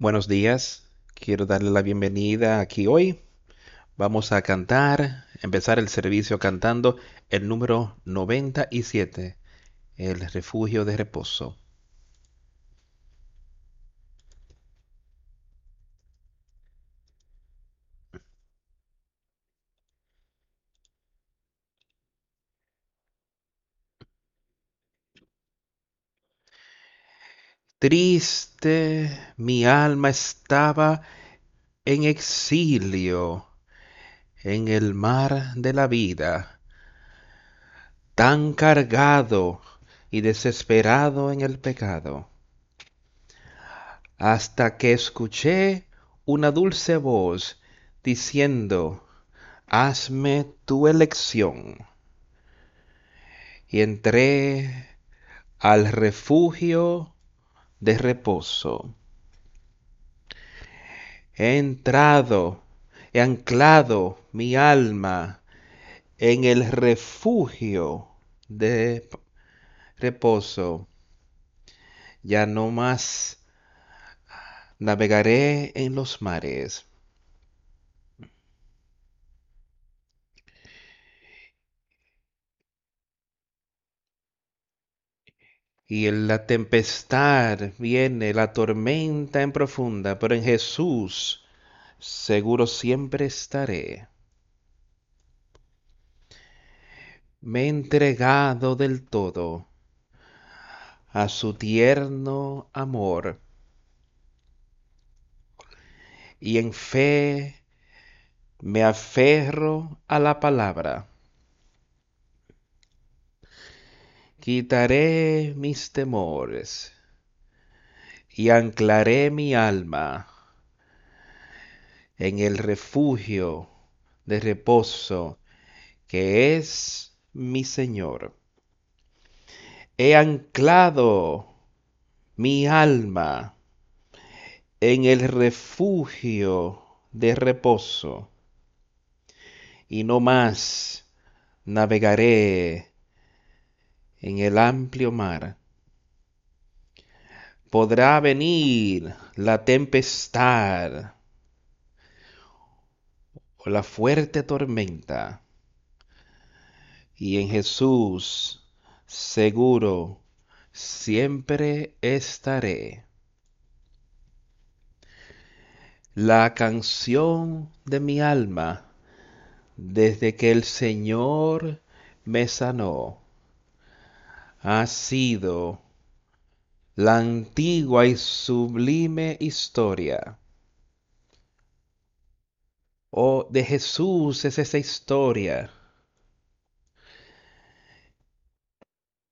Buenos días, quiero darle la bienvenida aquí hoy. Vamos a cantar, empezar el servicio cantando el número 97, el refugio de reposo. Triste mi alma estaba en exilio en el mar de la vida, tan cargado y desesperado en el pecado, hasta que escuché una dulce voz diciendo, hazme tu elección. Y entré al refugio de reposo. He entrado, he anclado mi alma en el refugio de reposo. Ya no más navegaré en los mares. Y en la tempestad viene la tormenta en profunda, pero en Jesús seguro siempre estaré. Me he entregado del todo a su tierno amor y en fe me aferro a la palabra quitaré mis temores y anclaré mi alma en el refugio de reposo que es mi Señor. He anclado mi alma en el refugio de reposo y no más navegaré en el amplio mar. Podrá venir la tempestad o la fuerte tormenta. Y en Jesús seguro siempre estaré. La canción de mi alma desde que el Señor me sanó ha sido la antigua y sublime historia. O de Jesús es esa historia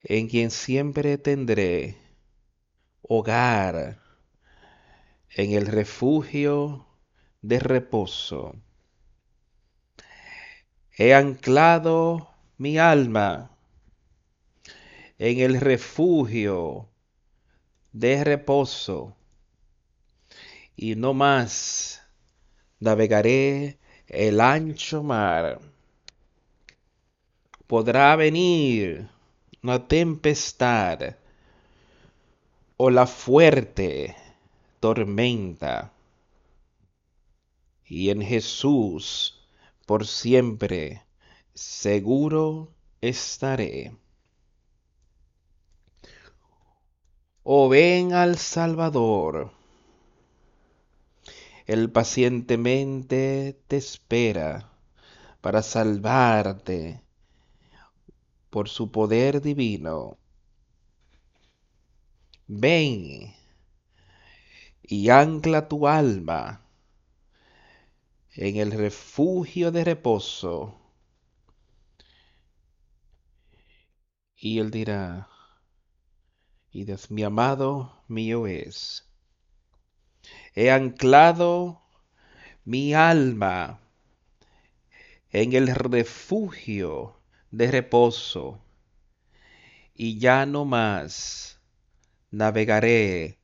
en quien siempre tendré hogar en el refugio de reposo. He anclado mi alma en el refugio de reposo y no más navegaré el ancho mar. Podrá venir una tempestad o la fuerte tormenta. Y en Jesús por siempre seguro estaré. Oh ven al Salvador. Él pacientemente te espera para salvarte por su poder divino. Ven y ancla tu alma en el refugio de reposo. Y él dirá, y Dios mi amado mío es. He anclado mi alma en el refugio de reposo y ya no más navegaré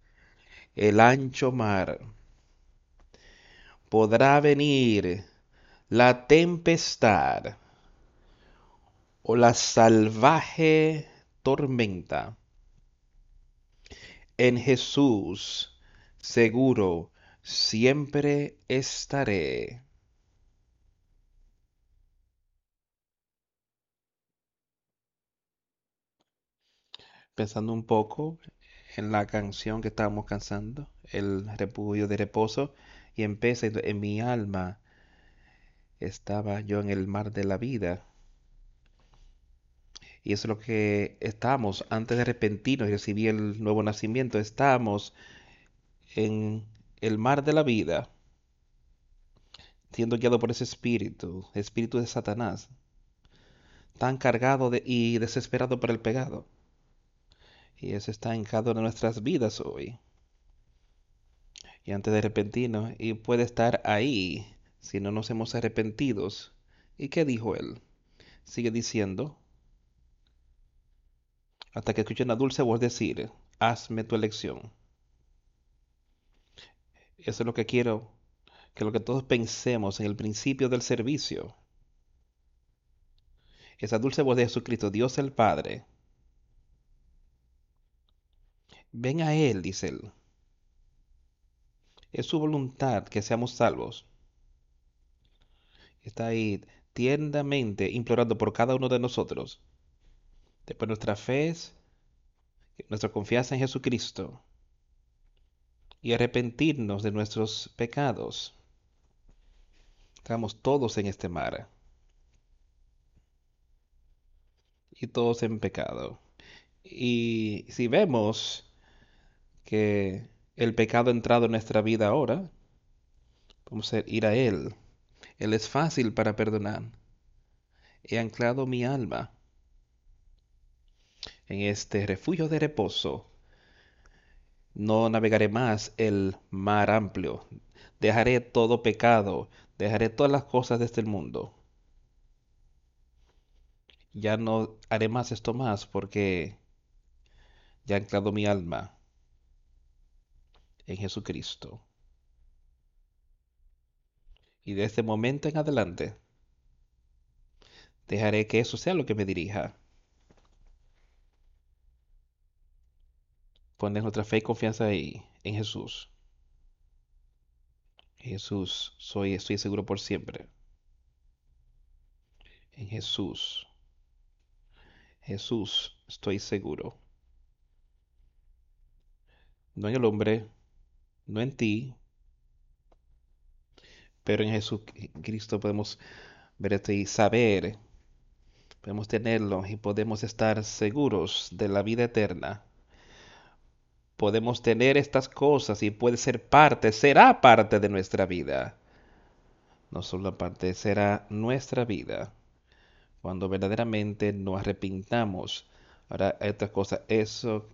el ancho mar. Podrá venir la tempestad o la salvaje tormenta en Jesús seguro siempre estaré. Pensando un poco en la canción que estábamos cantando, el repudio de reposo, y empecé en mi alma. Estaba yo en el mar de la vida. Y eso es lo que estamos antes de arrepentirnos y recibir el nuevo nacimiento. Estamos en el mar de la vida, siendo guiado por ese espíritu, espíritu de Satanás, tan cargado y desesperado por el pecado. Y eso está en nuestras vidas hoy. Y antes de arrepentirnos, y puede estar ahí si no nos hemos arrepentidos. ¿Y qué dijo él? Sigue diciendo, hasta que escuche una dulce voz decir, hazme tu elección. Eso es lo que quiero, que lo que todos pensemos en el principio del servicio. Esa dulce voz de Jesucristo, Dios el Padre. Ven a Él, dice Él. Es su voluntad que seamos salvos. Está ahí tiernamente implorando por cada uno de nosotros. Después nuestra fe es nuestra confianza en Jesucristo y arrepentirnos de nuestros pecados. Estamos todos en este mar. Y todos en pecado. Y si vemos que el pecado ha entrado en nuestra vida ahora, vamos a ir a Él. Él es fácil para perdonar. He anclado mi alma en este refugio de reposo no navegaré más el mar amplio. Dejaré todo pecado, dejaré todas las cosas de este mundo. Ya no haré más esto más porque ya he anclado mi alma en Jesucristo. Y de este momento en adelante, dejaré que eso sea lo que me dirija. Poner nuestra fe y confianza ahí, en Jesús. Jesús, soy, estoy seguro por siempre. En Jesús. Jesús, estoy seguro. No en el hombre, no en ti, pero en Jesucristo podemos ver esto y saber, podemos tenerlo y podemos estar seguros de la vida eterna podemos tener estas cosas y puede ser parte, será parte de nuestra vida. No solo parte, será nuestra vida. Cuando verdaderamente nos arrepintamos. Ahora, estas cosas, eso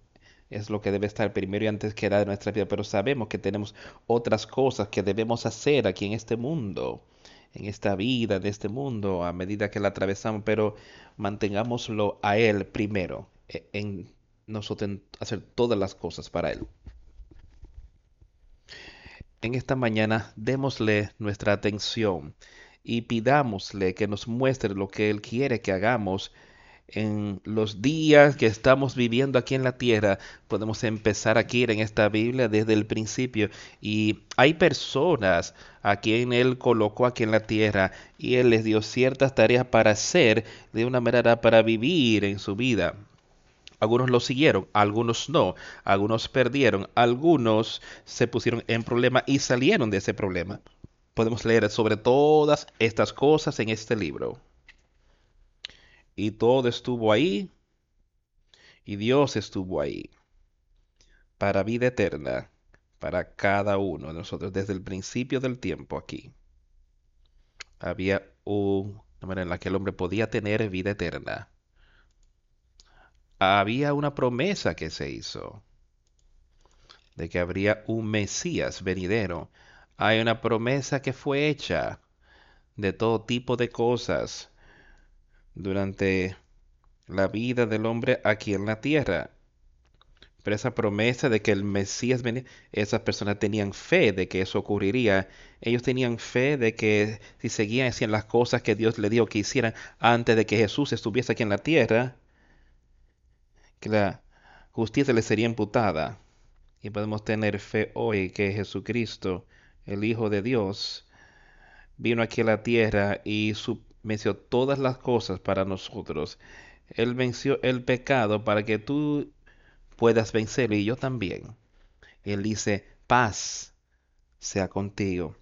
es lo que debe estar primero y antes que nada de nuestra vida. Pero sabemos que tenemos otras cosas que debemos hacer aquí en este mundo, en esta vida de este mundo, a medida que la atravesamos. Pero mantengámoslo a Él primero, e, en nosotros hacer todas las cosas para Él. En esta mañana démosle nuestra atención y pidámosle que nos muestre lo que Él quiere que hagamos en los días que estamos viviendo aquí en la tierra, podemos empezar aquí en esta Biblia desde el principio. Y hay personas a quien Él colocó aquí en la tierra y Él les dio ciertas tareas para hacer de una manera para vivir en su vida. Algunos lo siguieron, algunos no, algunos perdieron, algunos se pusieron en problema y salieron de ese problema. Podemos leer sobre todas estas cosas en este libro. Y todo estuvo ahí y Dios estuvo ahí para vida eterna para cada uno de nosotros desde el principio del tiempo aquí. Había una manera en la que el hombre podía tener vida eterna había una promesa que se hizo de que habría un Mesías venidero. Hay una promesa que fue hecha de todo tipo de cosas durante la vida del hombre aquí en la tierra. Pero esa promesa de que el Mesías venía, esas personas tenían fe de que eso ocurriría. Ellos tenían fe de que si seguían haciendo las cosas que Dios le dijo que hicieran antes de que Jesús estuviese aquí en la tierra, que la justicia le sería imputada. y podemos tener fe hoy que Jesucristo, el Hijo de Dios, vino aquí a la tierra y venció todas las cosas para nosotros. Él venció el pecado para que tú puedas vencerlo y yo también. Él dice, paz sea contigo.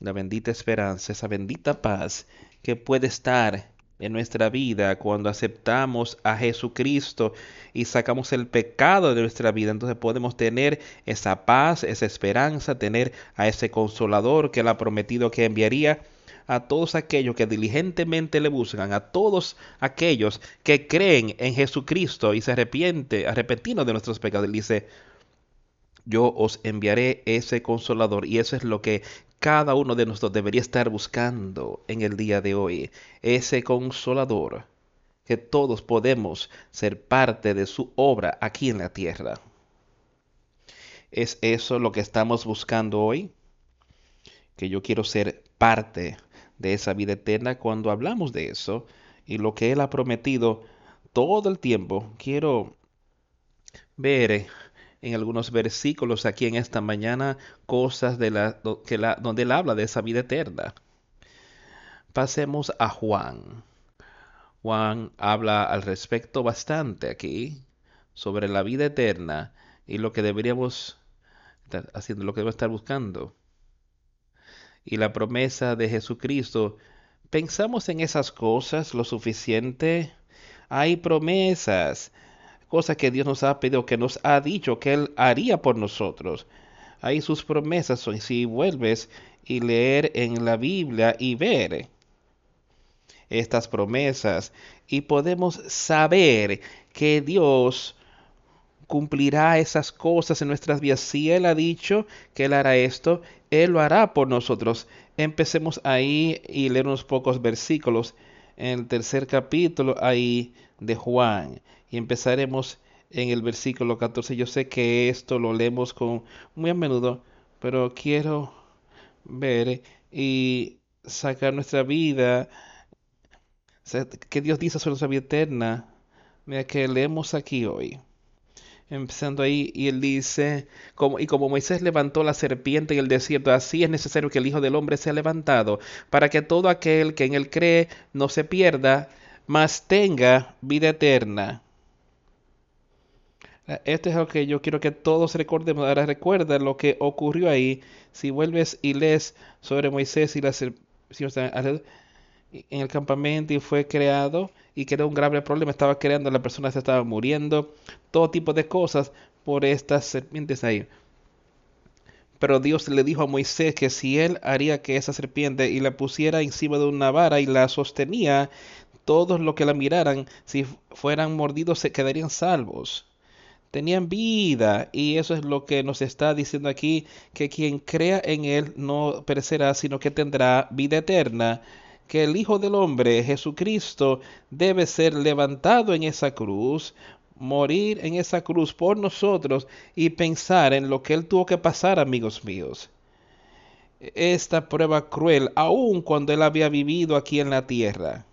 La bendita esperanza, esa bendita paz que puede estar en nuestra vida cuando aceptamos a Jesucristo y sacamos el pecado de nuestra vida. Entonces podemos tener esa paz, esa esperanza, tener a ese consolador que él ha prometido que enviaría a todos aquellos que diligentemente le buscan, a todos aquellos que creen en Jesucristo y se arrepiente, arrepentidos de nuestros pecados. Él dice, yo os enviaré ese consolador y eso es lo que cada uno de nosotros debería estar buscando en el día de hoy, ese consolador, que todos podemos ser parte de su obra aquí en la tierra. ¿Es eso lo que estamos buscando hoy? Que yo quiero ser parte de esa vida eterna cuando hablamos de eso y lo que Él ha prometido todo el tiempo. Quiero ver en algunos versículos aquí en esta mañana cosas de la, que la, donde él habla de esa vida eterna. Pasemos a Juan. Juan habla al respecto bastante aquí sobre la vida eterna y lo que deberíamos estar haciendo, lo que debemos estar buscando. Y la promesa de Jesucristo. ¿Pensamos en esas cosas lo suficiente? Hay promesas cosa que Dios nos ha pedido, que nos ha dicho que Él haría por nosotros. Ahí sus promesas son, si vuelves y leer en la Biblia y ver estas promesas y podemos saber que Dios cumplirá esas cosas en nuestras vidas. Si Él ha dicho que Él hará esto, Él lo hará por nosotros. Empecemos ahí y leer unos pocos versículos en el tercer capítulo ahí de Juan y empezaremos en el versículo 14. Yo sé que esto lo leemos con muy a menudo, pero quiero ver y sacar nuestra vida, que Dios dice sobre nuestra vida eterna, mira que leemos aquí hoy. Empezando ahí, y él dice, como, y como Moisés levantó la serpiente en el desierto, así es necesario que el Hijo del Hombre sea levantado, para que todo aquel que en él cree no se pierda, mas tenga vida eterna. Esto es lo que yo quiero que todos recordemos. Ahora recuerda lo que ocurrió ahí. Si vuelves y lees sobre Moisés y la en el campamento y fue creado y que era un grave problema, estaba creando, la persona se estaba muriendo, todo tipo de cosas por estas serpientes ahí. Pero Dios le dijo a Moisés que si él haría que esa serpiente y la pusiera encima de una vara y la sostenía, todos los que la miraran, si fueran mordidos, se quedarían salvos. Tenían vida y eso es lo que nos está diciendo aquí, que quien crea en Él no perecerá, sino que tendrá vida eterna, que el Hijo del Hombre, Jesucristo, debe ser levantado en esa cruz, morir en esa cruz por nosotros y pensar en lo que Él tuvo que pasar, amigos míos. Esta prueba cruel, aun cuando Él había vivido aquí en la tierra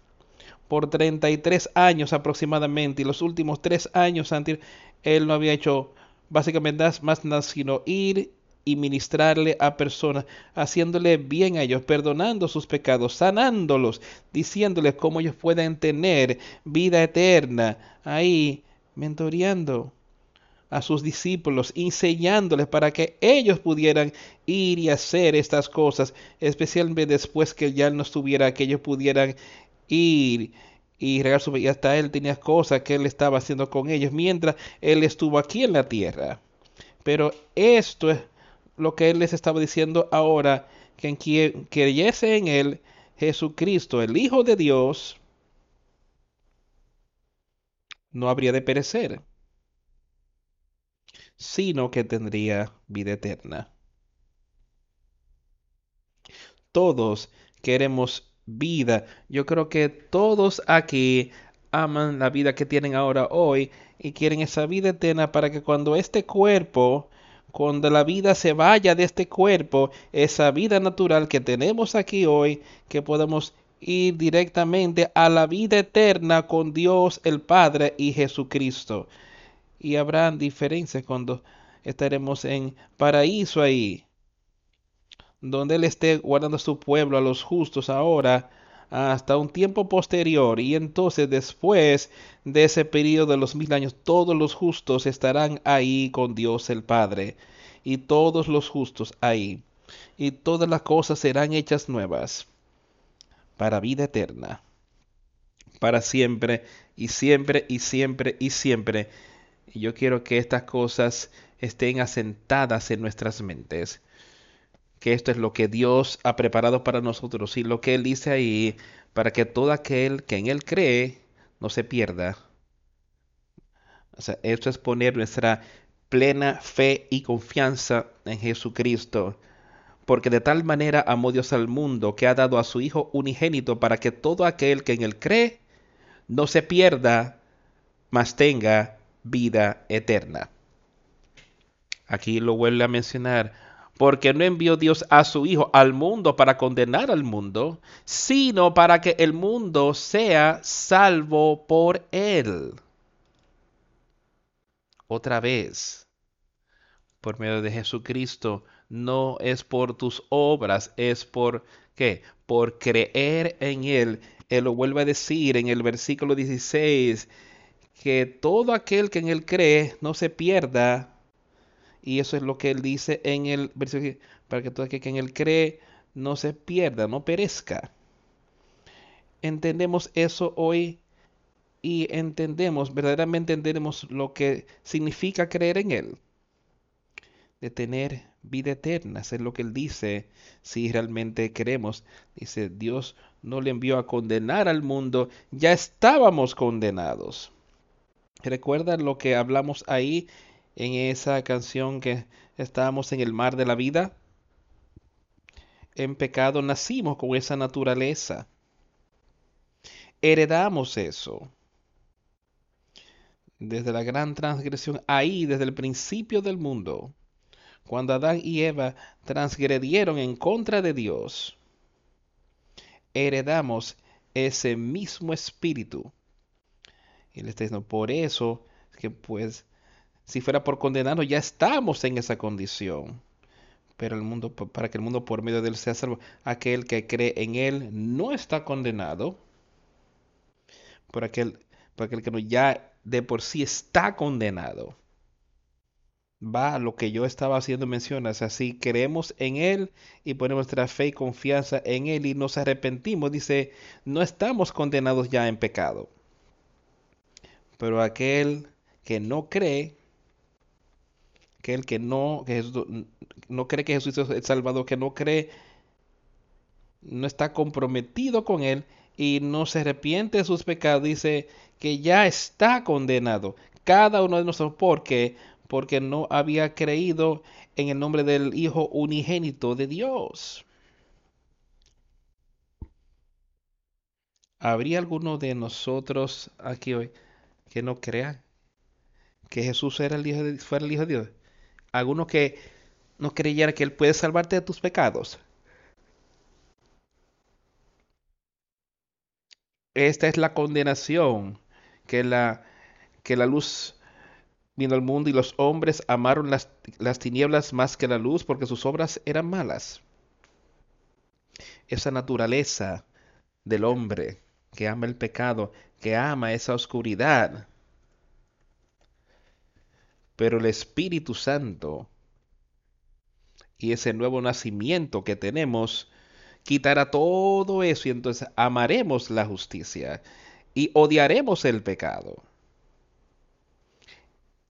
por 33 años aproximadamente y los últimos tres años antes él no había hecho básicamente más nada sino ir y ministrarle a personas, haciéndole bien a ellos, perdonando sus pecados, sanándolos, diciéndoles cómo ellos pueden tener vida eterna, ahí mentoreando a sus discípulos, enseñándoles para que ellos pudieran ir y hacer estas cosas, especialmente después que ya no estuviera, que ellos pudieran ir y regar su y hasta él tenía cosas que él estaba haciendo con ellos mientras él estuvo aquí en la tierra. Pero esto es lo que él les estaba diciendo ahora, que en quien creyese en él, Jesucristo, el Hijo de Dios, no habría de perecer, sino que tendría vida eterna. Todos queremos vida. Yo creo que todos aquí aman la vida que tienen ahora hoy y quieren esa vida eterna para que cuando este cuerpo, cuando la vida se vaya de este cuerpo, esa vida natural que tenemos aquí hoy, que podamos ir directamente a la vida eterna con Dios el Padre y Jesucristo. Y habrán diferencias cuando estaremos en paraíso ahí, donde Él esté guardando a su pueblo, a los justos ahora, hasta un tiempo posterior. Y entonces después de ese periodo de los mil años, todos los justos estarán ahí con Dios el Padre. Y todos los justos ahí. Y todas las cosas serán hechas nuevas para vida eterna. Para siempre y siempre y siempre y siempre. Y yo quiero que estas cosas estén asentadas en nuestras mentes que esto es lo que Dios ha preparado para nosotros y lo que Él dice ahí, para que todo aquel que en Él cree no se pierda. O sea, esto es poner nuestra plena fe y confianza en Jesucristo. Porque de tal manera amó Dios al mundo que ha dado a su Hijo unigénito para que todo aquel que en Él cree no se pierda, mas tenga vida eterna. Aquí lo vuelve a mencionar porque no envió Dios a su Hijo al mundo para condenar al mundo, sino para que el mundo sea salvo por él. Otra vez, por medio de Jesucristo, no es por tus obras, es por qué? Por creer en él. Él lo vuelve a decir en el versículo 16, que todo aquel que en él cree no se pierda, y eso es lo que él dice en el versículo, para que todo aquel que en él cree no se pierda, no perezca. Entendemos eso hoy y entendemos, verdaderamente entendemos lo que significa creer en Él. De tener vida eterna, es lo que Él dice, si realmente queremos. Dice, Dios no le envió a condenar al mundo, ya estábamos condenados. ¿Recuerdan lo que hablamos ahí en esa canción que estábamos en el mar de la vida. En pecado nacimos con esa naturaleza. Heredamos eso. Desde la gran transgresión, ahí, desde el principio del mundo, cuando Adán y Eva transgredieron en contra de Dios, heredamos ese mismo espíritu. Y le está diciendo, por eso que pues si fuera por condenarnos, ya estamos en esa condición. Pero el mundo, para que el mundo por medio de él sea salvo, aquel que cree en él no está condenado. Por aquel, por aquel que no ya de por sí está condenado. Va a lo que yo estaba haciendo menciones. Así creemos en Él y ponemos nuestra fe y confianza en Él y nos arrepentimos. Dice, no estamos condenados ya en pecado. Pero aquel que no cree que el que no, que no cree que Jesús es el Salvador, que no cree, no está comprometido con Él y no se arrepiente de sus pecados, dice que ya está condenado. Cada uno de nosotros, ¿por qué? Porque no había creído en el nombre del Hijo unigénito de Dios. ¿Habría alguno de nosotros aquí hoy que no crea que Jesús era el hijo fuera el Hijo de Dios? Alguno que no creyera que Él puede salvarte de tus pecados. Esta es la condenación que la, que la luz vino al mundo y los hombres amaron las, las tinieblas más que la luz porque sus obras eran malas. Esa naturaleza del hombre que ama el pecado, que ama esa oscuridad, pero el Espíritu Santo y ese nuevo nacimiento que tenemos quitará todo eso y entonces amaremos la justicia y odiaremos el pecado.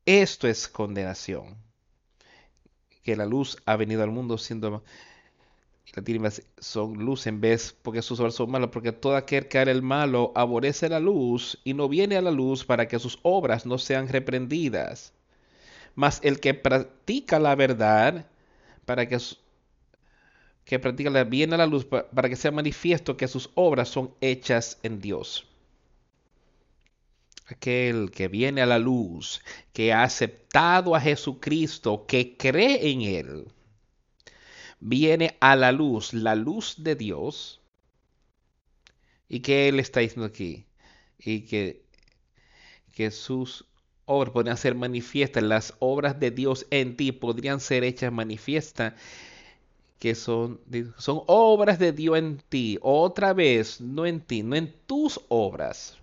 Esto es condenación. Que la luz ha venido al mundo siendo la tinieblas son luz en vez porque sus obras son malas, porque todo aquel que hará el malo aborrece la luz y no viene a la luz para que sus obras no sean reprendidas mas el que practica la verdad, para que, que practica bien a la luz, para que sea manifiesto que sus obras son hechas en Dios. Aquel que viene a la luz, que ha aceptado a Jesucristo, que cree en Él, viene a la luz, la luz de Dios. ¿Y que Él está diciendo aquí? Y que, que sus podrían ser manifiestas, las obras de Dios en ti podrían ser hechas manifiestas, que son, son obras de Dios en ti, otra vez, no en ti, no en tus obras,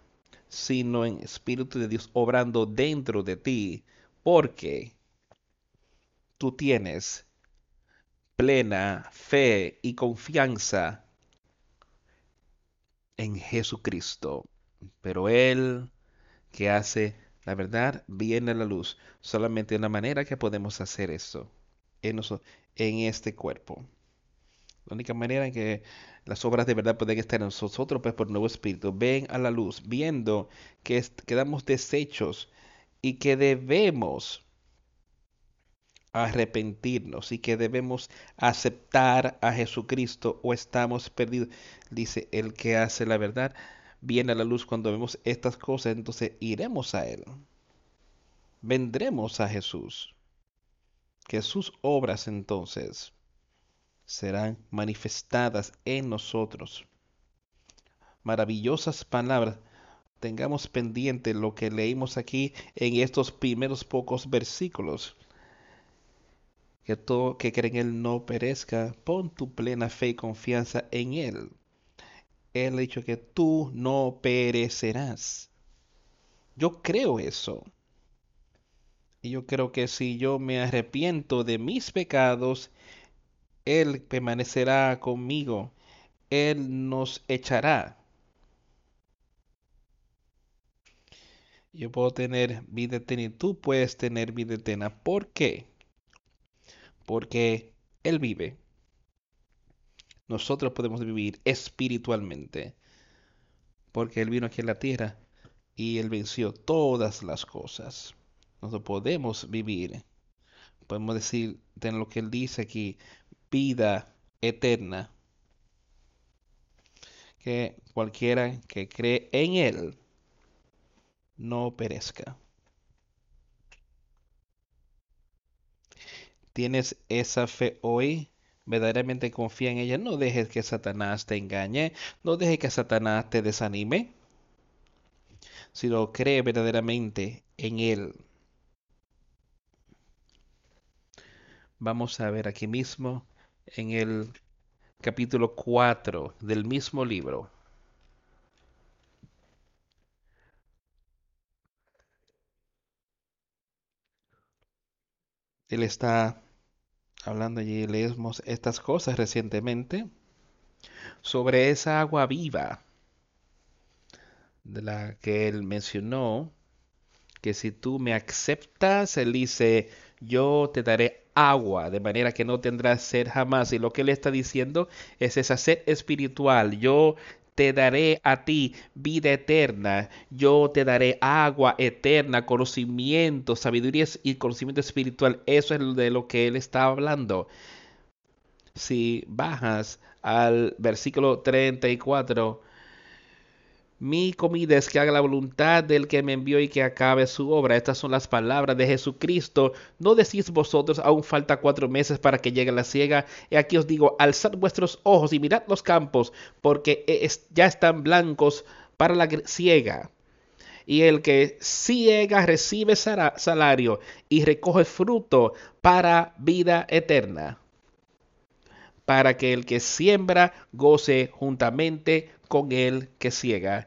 sino en Espíritu de Dios obrando dentro de ti, porque tú tienes plena fe y confianza en Jesucristo. Pero Él que hace la verdad viene a la luz. Solamente una manera que podemos hacer eso en, en este cuerpo. La única manera en que las obras de verdad pueden estar en nosotros, pues por nuevo espíritu, ven a la luz, viendo que quedamos deshechos y que debemos arrepentirnos y que debemos aceptar a Jesucristo o estamos perdidos. Dice, el que hace la verdad viene a la luz cuando vemos estas cosas, entonces iremos a Él. Vendremos a Jesús. Que sus obras entonces serán manifestadas en nosotros. Maravillosas palabras. Tengamos pendiente lo que leímos aquí en estos primeros pocos versículos que todo que cree en Él no perezca, pon tu plena fe y confianza en Él. Él ha dicho que tú no perecerás. Yo creo eso. Y yo creo que si yo me arrepiento de mis pecados, Él permanecerá conmigo. Él nos echará. Yo puedo tener vida eterna y tú puedes tener vida eterna. ¿Por qué? porque Él vive. Nosotros podemos vivir espiritualmente, porque Él vino aquí en la tierra y Él venció todas las cosas. Nosotros podemos vivir, podemos decir, de lo que Él dice aquí, vida eterna. Que cualquiera que cree en Él no perezca. tienes esa fe hoy, verdaderamente confía en ella, no dejes que Satanás te engañe, no dejes que Satanás te desanime, sino cree verdaderamente en él. Vamos a ver aquí mismo en el capítulo 4 del mismo libro. Él está hablando allí, leemos estas cosas recientemente sobre esa agua viva de la que él mencionó, que si tú me aceptas, él dice, yo te daré agua, de manera que no tendrás sed jamás. Y lo que él está diciendo es esa sed espiritual. Yo te daré a ti vida eterna, yo te daré agua eterna, conocimiento, sabiduría y conocimiento espiritual. Eso es de lo que él está hablando. Si bajas al versículo 34, mi comida es que haga la voluntad del que me envió y que acabe su obra. Estas son las palabras de Jesucristo. No decís vosotros, aún falta cuatro meses para que llegue la ciega. Y aquí os digo, alzad vuestros ojos y mirad los campos, porque ya están blancos para la ciega. Y el que ciega recibe salario y recoge fruto para vida eterna. Para que el que siembra goce juntamente con el que ciega.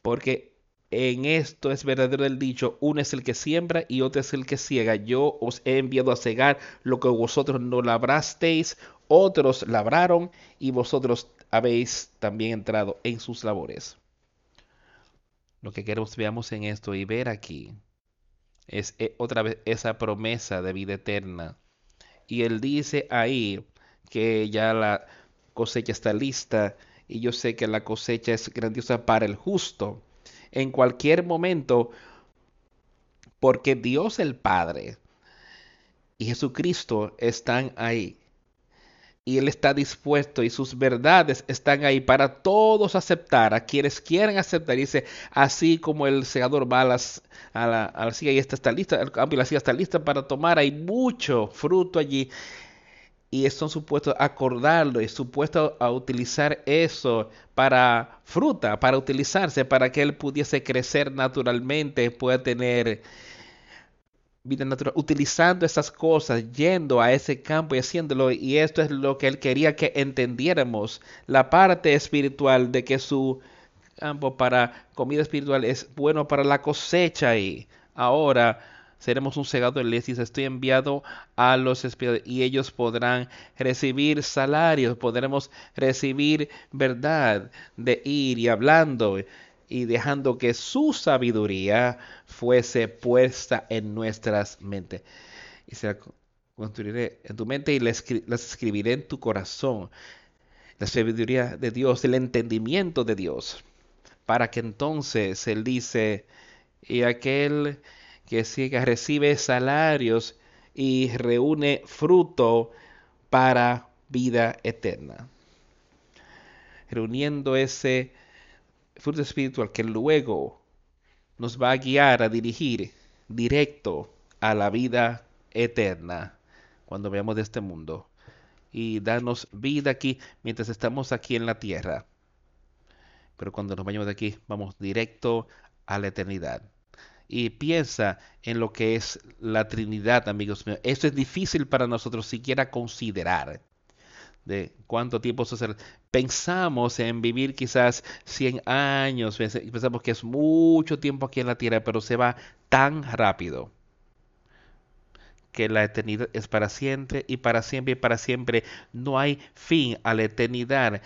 Porque en esto es verdadero el dicho, uno es el que siembra y otro es el que ciega. Yo os he enviado a cegar lo que vosotros no labrasteis, otros labraron y vosotros habéis también entrado en sus labores. Lo que queremos veamos en esto y ver aquí es eh, otra vez esa promesa de vida eterna. Y él dice ahí que ya la cosecha está lista y yo sé que la cosecha es grandiosa para el justo en cualquier momento, porque Dios el Padre y Jesucristo están ahí. Y Él está dispuesto y sus verdades están ahí para todos aceptar, a quienes quieran aceptar. Dice, así como el segador va a, la, a la y esta está lista, el campo y la silla está lista para tomar, hay mucho fruto allí y están supuestos a acordarlo y supuestos a utilizar eso para fruta, para utilizarse, para que él pudiese crecer naturalmente, pueda tener vida natural, utilizando esas cosas, yendo a ese campo y haciéndolo. Y esto es lo que él quería que entendiéramos, la parte espiritual de que su campo para comida espiritual es bueno para la cosecha y ahora seremos un segador. Les dice, estoy enviado a los espíritus y ellos podrán recibir salarios, podremos recibir verdad de ir y hablando y dejando que su sabiduría fuese puesta en nuestras mentes. Y se la construiré en tu mente y las escribiré en tu corazón. La sabiduría de Dios, el entendimiento de Dios, para que entonces Él dice, y aquel que siga recibe salarios y reúne fruto para vida eterna. Reuniendo ese fruto espiritual que luego nos va a guiar, a dirigir directo a la vida eterna cuando veamos de este mundo y darnos vida aquí mientras estamos aquí en la tierra. Pero cuando nos vayamos de aquí, vamos directo a la eternidad y piensa en lo que es la Trinidad, amigos míos. Esto es difícil para nosotros siquiera considerar de cuánto tiempo sucede. Pensamos en vivir quizás 100 años, pensamos que es mucho tiempo aquí en la tierra, pero se va tan rápido que la eternidad es para siempre y para siempre y para siempre. No hay fin a la eternidad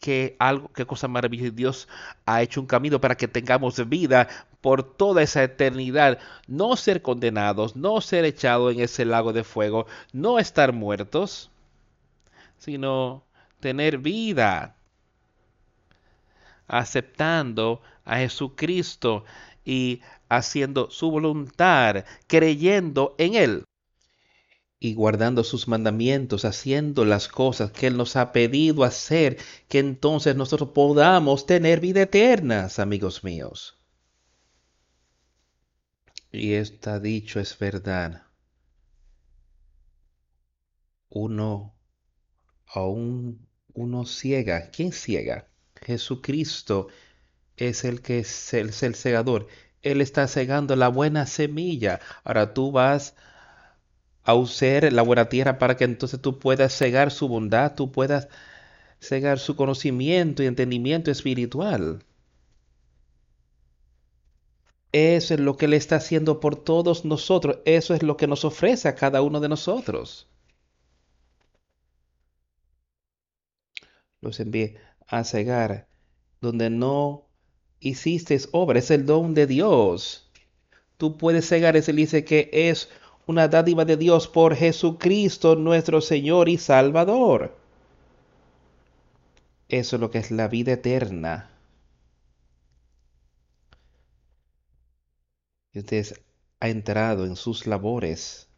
que algo, qué cosa maravillosa. Dios ha hecho un camino para que tengamos vida por toda esa eternidad. No ser condenados, no ser echados en ese lago de fuego, no estar muertos, sino tener vida. Aceptando a Jesucristo y haciendo su voluntad, creyendo en Él y guardando sus mandamientos, haciendo las cosas que Él nos ha pedido hacer, que entonces nosotros podamos tener vida eterna, amigos míos. Y está dicho es verdad. Uno aún uno ciega. ¿Quién ciega? Jesucristo es el que es el, el segador. Él está cegando la buena semilla. Ahora tú vas a usar la buena tierra para que entonces tú puedas cegar su bondad, tú puedas cegar su conocimiento y entendimiento espiritual. Eso es lo que Él está haciendo por todos nosotros. Eso es lo que nos ofrece a cada uno de nosotros. Los envié a cegar donde no hiciste obra. Es el don de Dios. Tú puedes cegar. Ese dice que es una dádiva de Dios por Jesucristo nuestro Señor y Salvador. Eso es lo que es la vida eterna. Usted ha entrado en sus labores.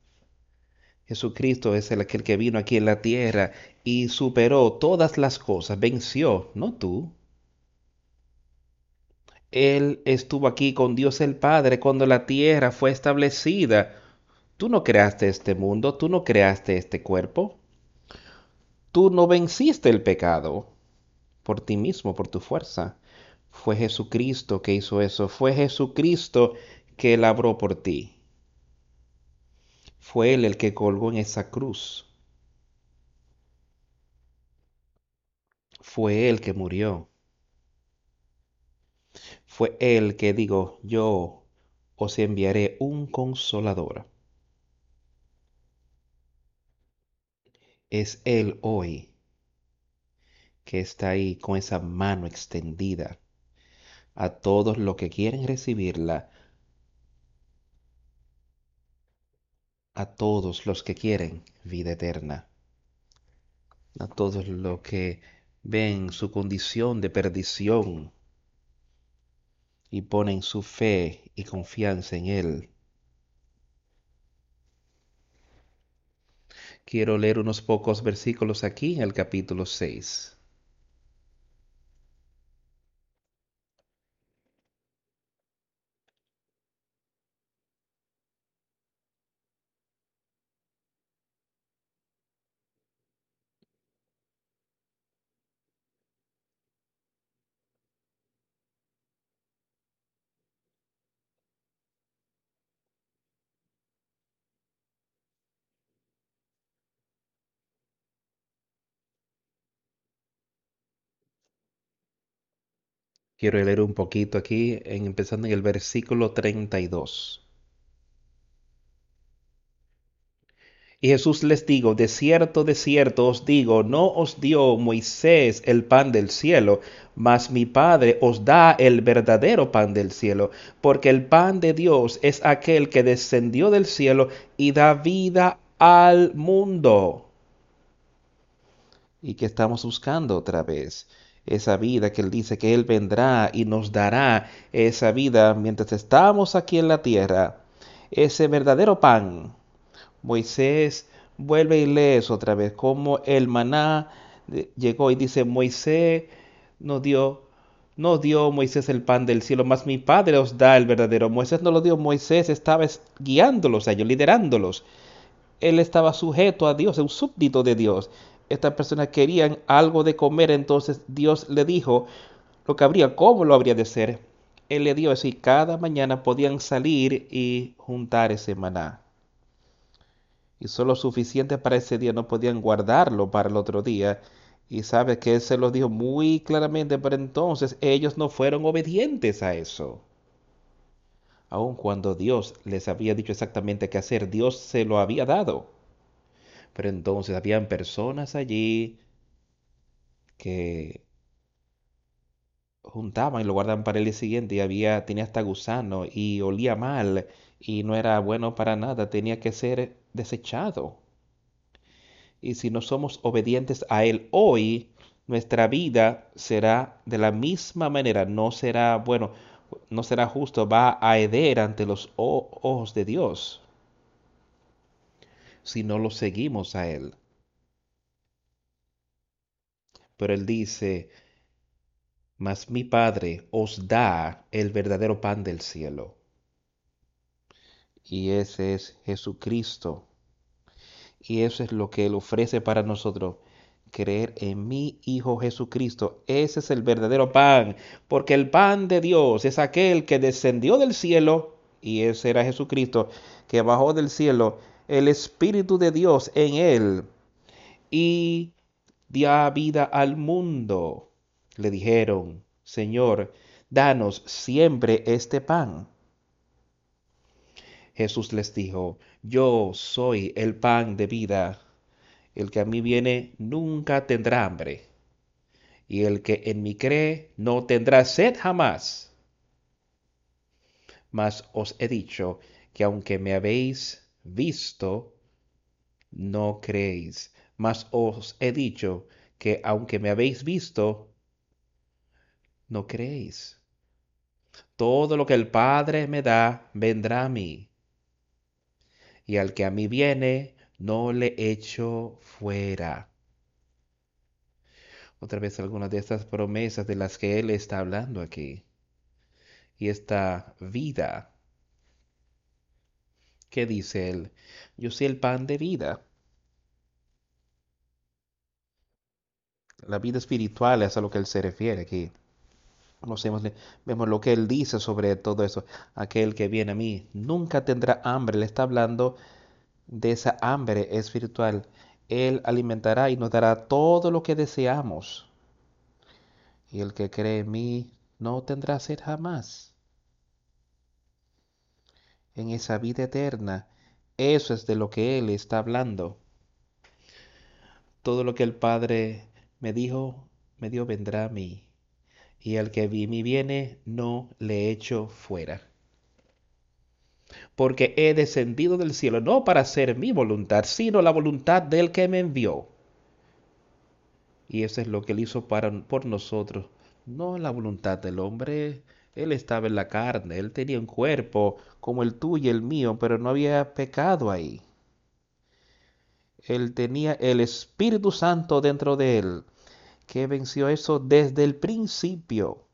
Jesucristo es el aquel que vino aquí en la tierra y superó todas las cosas, venció, no tú. Él estuvo aquí con Dios el Padre cuando la tierra fue establecida Tú no creaste este mundo, tú no creaste este cuerpo. Tú no venciste el pecado por ti mismo, por tu fuerza. Fue Jesucristo que hizo eso. Fue Jesucristo que labró por ti. Fue Él el que colgó en esa cruz. Fue Él que murió. Fue Él que digo, yo os enviaré un consolador es Él hoy que está ahí con esa mano extendida a todos los que quieren recibirla, a todos los que quieren vida eterna, a todos los que ven su condición de perdición y ponen su fe y confianza en Él Quiero leer unos pocos versículos aquí en el capítulo 6. Quiero leer un poquito aquí, empezando en el versículo 32. Y Jesús les digo, de cierto, de cierto os digo, no os dio Moisés el pan del cielo, mas mi Padre os da el verdadero pan del cielo, porque el pan de Dios es aquel que descendió del cielo y da vida al mundo. Y que estamos buscando otra vez esa vida que Él dice que Él vendrá y nos dará esa vida mientras estamos aquí en la tierra, ese verdadero pan Moisés vuelve y lees otra vez como el maná llegó y dice, Moisés nos dio, no dio Moisés el pan del cielo, más mi Padre os da el verdadero. Moisés no lo dio, Moisés estaba guiándolos a ellos, liderándolos. Él estaba sujeto a Dios, un súbdito de Dios. Estas personas querían algo de comer, entonces Dios le dijo lo que habría, cómo lo habría de ser. Él le dio así, cada mañana podían salir y juntar ese maná y solo suficiente para ese día, no podían guardarlo para el otro día. Y sabe que él se lo dijo muy claramente, pero entonces ellos no fueron obedientes a eso. Aun cuando Dios les había dicho exactamente qué hacer, Dios se lo había dado. Pero entonces habían personas allí que juntaban y lo guardaban para el día siguiente y había, tenía hasta gusano y olía mal y no era bueno para nada, tenía que ser desechado. Y si no somos obedientes a Él hoy, nuestra vida será de la misma manera, no será, bueno, no será justo, va a heder ante los ojos de Dios si no lo seguimos a Él. Pero Él dice, mas mi Padre os da el verdadero pan del cielo y ese es Jesucristo. Y eso es lo que Él ofrece para nosotros. Creer en mi Hijo Jesucristo. Ese es el verdadero pan. Porque el pan de Dios es aquel que descendió del cielo. Y ese era Jesucristo. Que bajó del cielo. El Espíritu de Dios en Él. Y dio vida al mundo. Le dijeron, Señor, danos siempre este pan. Jesús les dijo, Yo soy el pan de vida. El que a mí viene nunca tendrá hambre, y el que en mí cree no tendrá sed jamás. Mas os he dicho que aunque me habéis visto, no creéis. Mas os he dicho que aunque me habéis visto, no creéis. Todo lo que el Padre me da vendrá a mí y al que a mí viene, no le echo fuera. Otra vez algunas de estas promesas de las que Él está hablando aquí. Y esta vida. ¿Qué dice Él? Yo soy el pan de vida. La vida espiritual es a lo que Él se refiere aquí. vemos lo que Él dice sobre todo eso. Aquel que viene a mí nunca tendrá hambre. Le está hablando de esa hambre espiritual. Él alimentará y nos dará todo lo que deseamos. Y el que cree en mí no tendrá sed jamás. En esa vida eterna, eso es de lo que Él está hablando. Todo lo que el Padre me dijo, me dio, vendrá a mí. Y el que vi mí viene, no le echo fuera porque he descendido del cielo no para hacer mi voluntad, sino la voluntad del que me envió. Y eso es lo que él hizo para, por nosotros, no la voluntad del hombre. Él estaba en la carne, él tenía un cuerpo como el tuyo y el mío, pero no había pecado ahí. Él tenía el Espíritu Santo dentro de él, que venció eso desde el principio.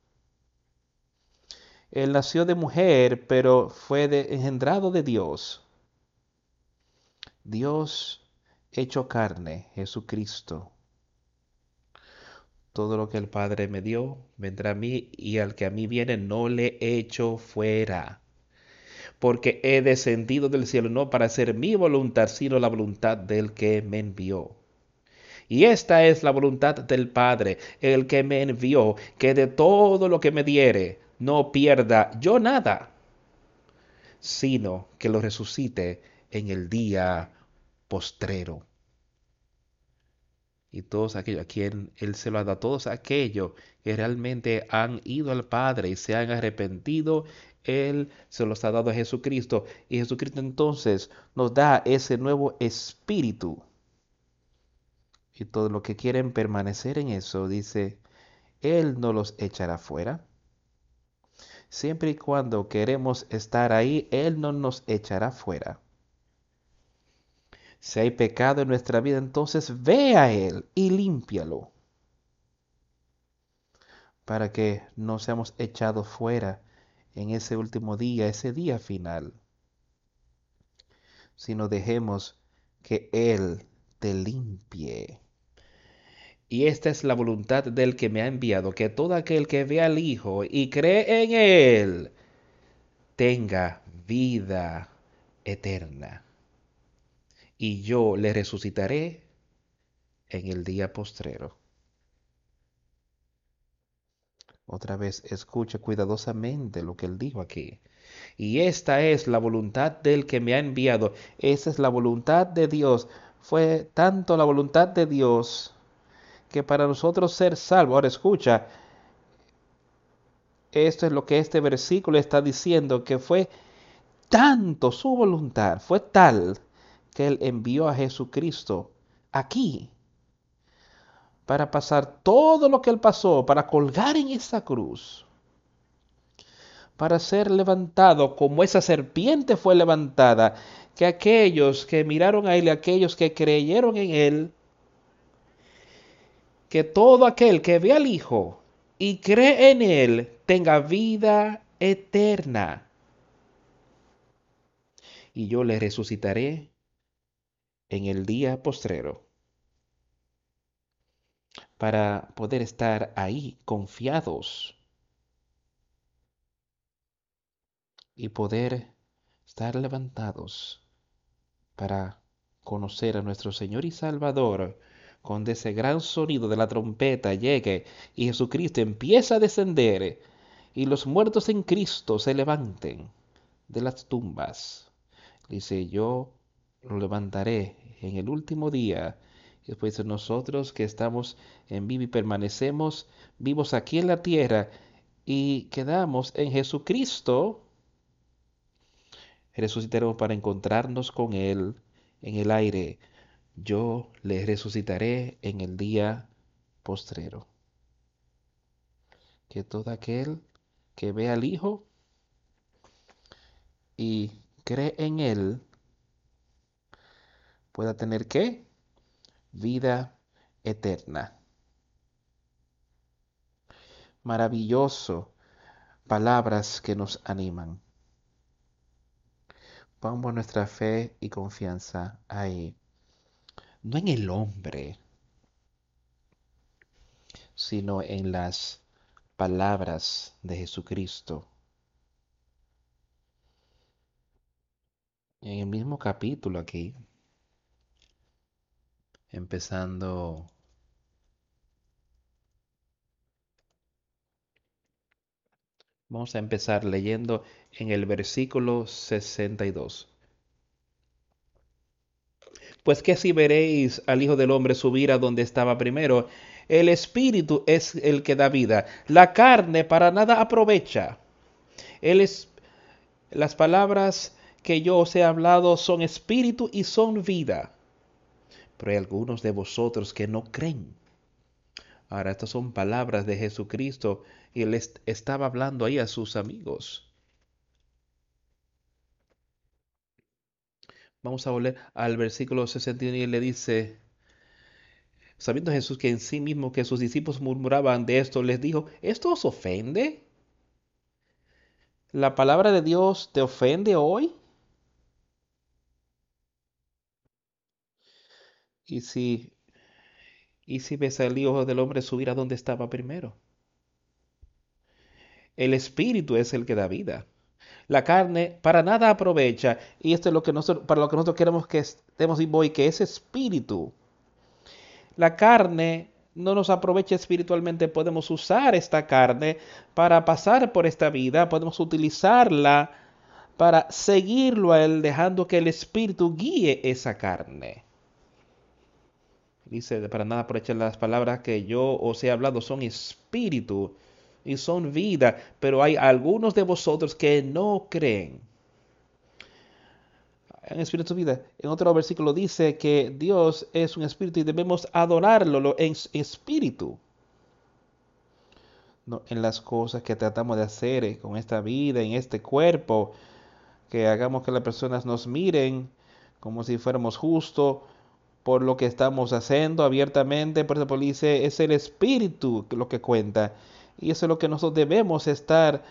Él nació de mujer, pero fue engendrado de Dios. Dios hecho carne, Jesucristo. Todo lo que el Padre me dio vendrá a mí y al que a mí viene no le echo fuera. Porque he descendido del cielo no para hacer mi voluntad, sino la voluntad del que me envió. Y esta es la voluntad del Padre, el que me envió, que de todo lo que me diere no pierda yo nada, sino que lo resucite en el día postrero. Y todos aquellos a quien Él se lo ha dado, todos aquellos que realmente han ido al Padre y se han arrepentido, Él se los ha dado a Jesucristo. Y Jesucristo entonces nos da ese nuevo espíritu y todos los que quieren permanecer en eso, dice, Él no los echará fuera. Siempre y cuando queremos estar ahí, Él no nos echará fuera. Si hay pecado en nuestra vida, entonces ve a Él y límpialo. Para que no seamos echados fuera en ese último día, ese día final. Sino dejemos que Él te limpie. Y esta es la voluntad del que me ha enviado, que todo aquel que ve al Hijo y cree en Él tenga vida eterna. Y yo le resucitaré en el día postrero. Otra vez escucha cuidadosamente lo que él dijo aquí. Y esta es la voluntad del que me ha enviado. Esa es la voluntad de Dios. Fue tanto la voluntad de Dios que para nosotros ser salvos, ahora escucha, esto es lo que este versículo está diciendo, que fue tanto su voluntad, fue tal que Él envió a Jesucristo aquí para pasar todo lo que Él pasó, para colgar en esa cruz, para ser levantado como esa serpiente fue levantada, que aquellos que miraron a Él, aquellos que creyeron en Él, que todo aquel que ve al Hijo y cree en Él tenga vida eterna. Y yo le resucitaré en el día postrero para poder estar ahí confiados y poder estar levantados para conocer a nuestro Señor y Salvador cuando ese gran sonido de la trompeta llegue y Jesucristo empieza a descender y los muertos en Cristo se levanten de las tumbas. Dice, yo lo levantaré en el último día. Después nosotros que estamos en vivo y permanecemos vivos aquí en la tierra y quedamos en Jesucristo, resucitaremos para encontrarnos con Él en el aire yo le resucitaré en el día postrero. Que todo aquel que ve al Hijo y cree en Él pueda tener qué? Vida eterna. Maravilloso, palabras que nos animan. Pongamos nuestra fe y confianza ahí no en el hombre, sino en las palabras de Jesucristo. En el mismo capítulo aquí, empezando Vamos a empezar leyendo en el versículo 62. Pues que si veréis al Hijo del Hombre subir a donde estaba primero, el Espíritu es el que da vida, la carne para nada aprovecha. Él es, las palabras que yo os he hablado son espíritu y son vida. Pero hay algunos de vosotros que no creen. Ahora, estas son palabras de Jesucristo y él estaba hablando ahí a sus amigos. Vamos a volver al versículo 61 y él le dice, sabiendo Jesús que en sí mismo que sus discípulos murmuraban de esto, les dijo, ¿esto os ofende? ¿La palabra de Dios te ofende hoy? Y si, y si ves al Hijo del Hombre subir a donde estaba primero. El Espíritu es el que da vida. La carne para nada aprovecha. Y esto es lo que nosotros, para lo que nosotros queremos que estemos y voy, que ese espíritu, la carne no nos aprovecha espiritualmente, podemos usar esta carne para pasar por esta vida, podemos utilizarla para seguirlo a Él, dejando que el Espíritu guíe esa carne. Dice, para nada aprovechar las palabras que yo os he hablado, son espíritu y son vida, pero hay algunos de vosotros que no creen. En espíritu vida. En otro versículo dice que Dios es un espíritu y debemos adorarlo en espíritu. No en las cosas que tratamos de hacer con esta vida, en este cuerpo, que hagamos que las personas nos miren como si fuéramos justos por lo que estamos haciendo abiertamente. Por eso dice, es el espíritu lo que cuenta. Y eso es lo que nosotros debemos estar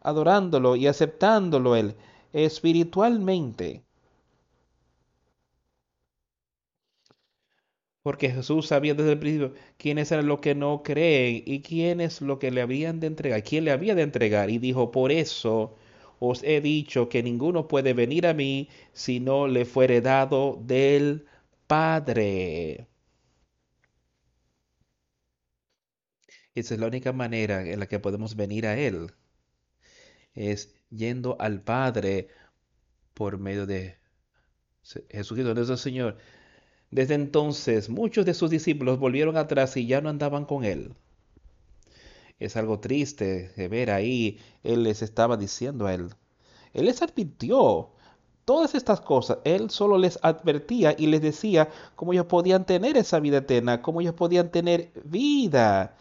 adorándolo y aceptándolo él espiritualmente. Porque Jesús sabía desde el principio quiénes eran los que no creen y quiénes lo que le habían de entregar, quién le había de entregar. Y dijo, por eso os he dicho que ninguno puede venir a mí si no le fuere dado del Padre. Esa es la única manera en la que podemos venir a Él. Es yendo al Padre por medio de Jesucristo, nuestro Señor. Desde entonces muchos de sus discípulos volvieron atrás y ya no andaban con Él. Es algo triste de ver ahí. Él les estaba diciendo a Él. Él les advirtió todas estas cosas. Él solo les advertía y les decía cómo ellos podían tener esa vida eterna, cómo ellos podían tener vida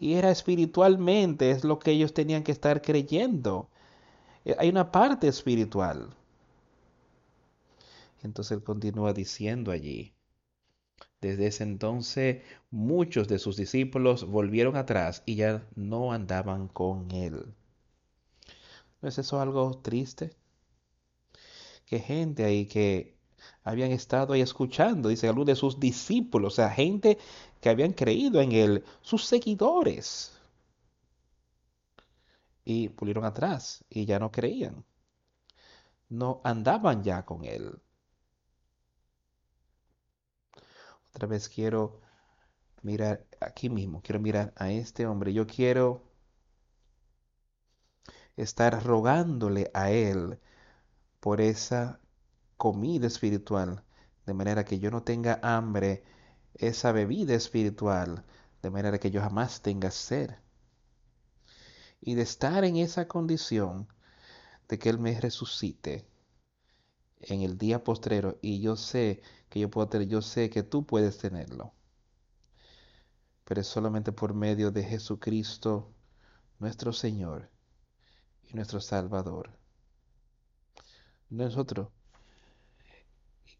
y era espiritualmente, es lo que ellos tenían que estar creyendo. Eh, hay una parte espiritual. Entonces él continúa diciendo allí. Desde ese entonces muchos de sus discípulos volvieron atrás y ya no andaban con él. ¿No es eso algo triste? Que gente ahí que habían estado ahí escuchando, dice algunos de sus discípulos, o sea, gente que habían creído en él, sus seguidores. Y pulieron atrás y ya no creían. No andaban ya con él. Otra vez quiero mirar aquí mismo, quiero mirar a este hombre. Yo quiero estar rogándole a él por esa comida espiritual, de manera que yo no tenga hambre esa bebida espiritual, de manera que yo jamás tenga sed. Y de estar en esa condición de que Él me resucite en el día postrero y yo sé que yo puedo tener, yo sé que tú puedes tenerlo. Pero es solamente por medio de Jesucristo, nuestro Señor y nuestro Salvador. Nosotros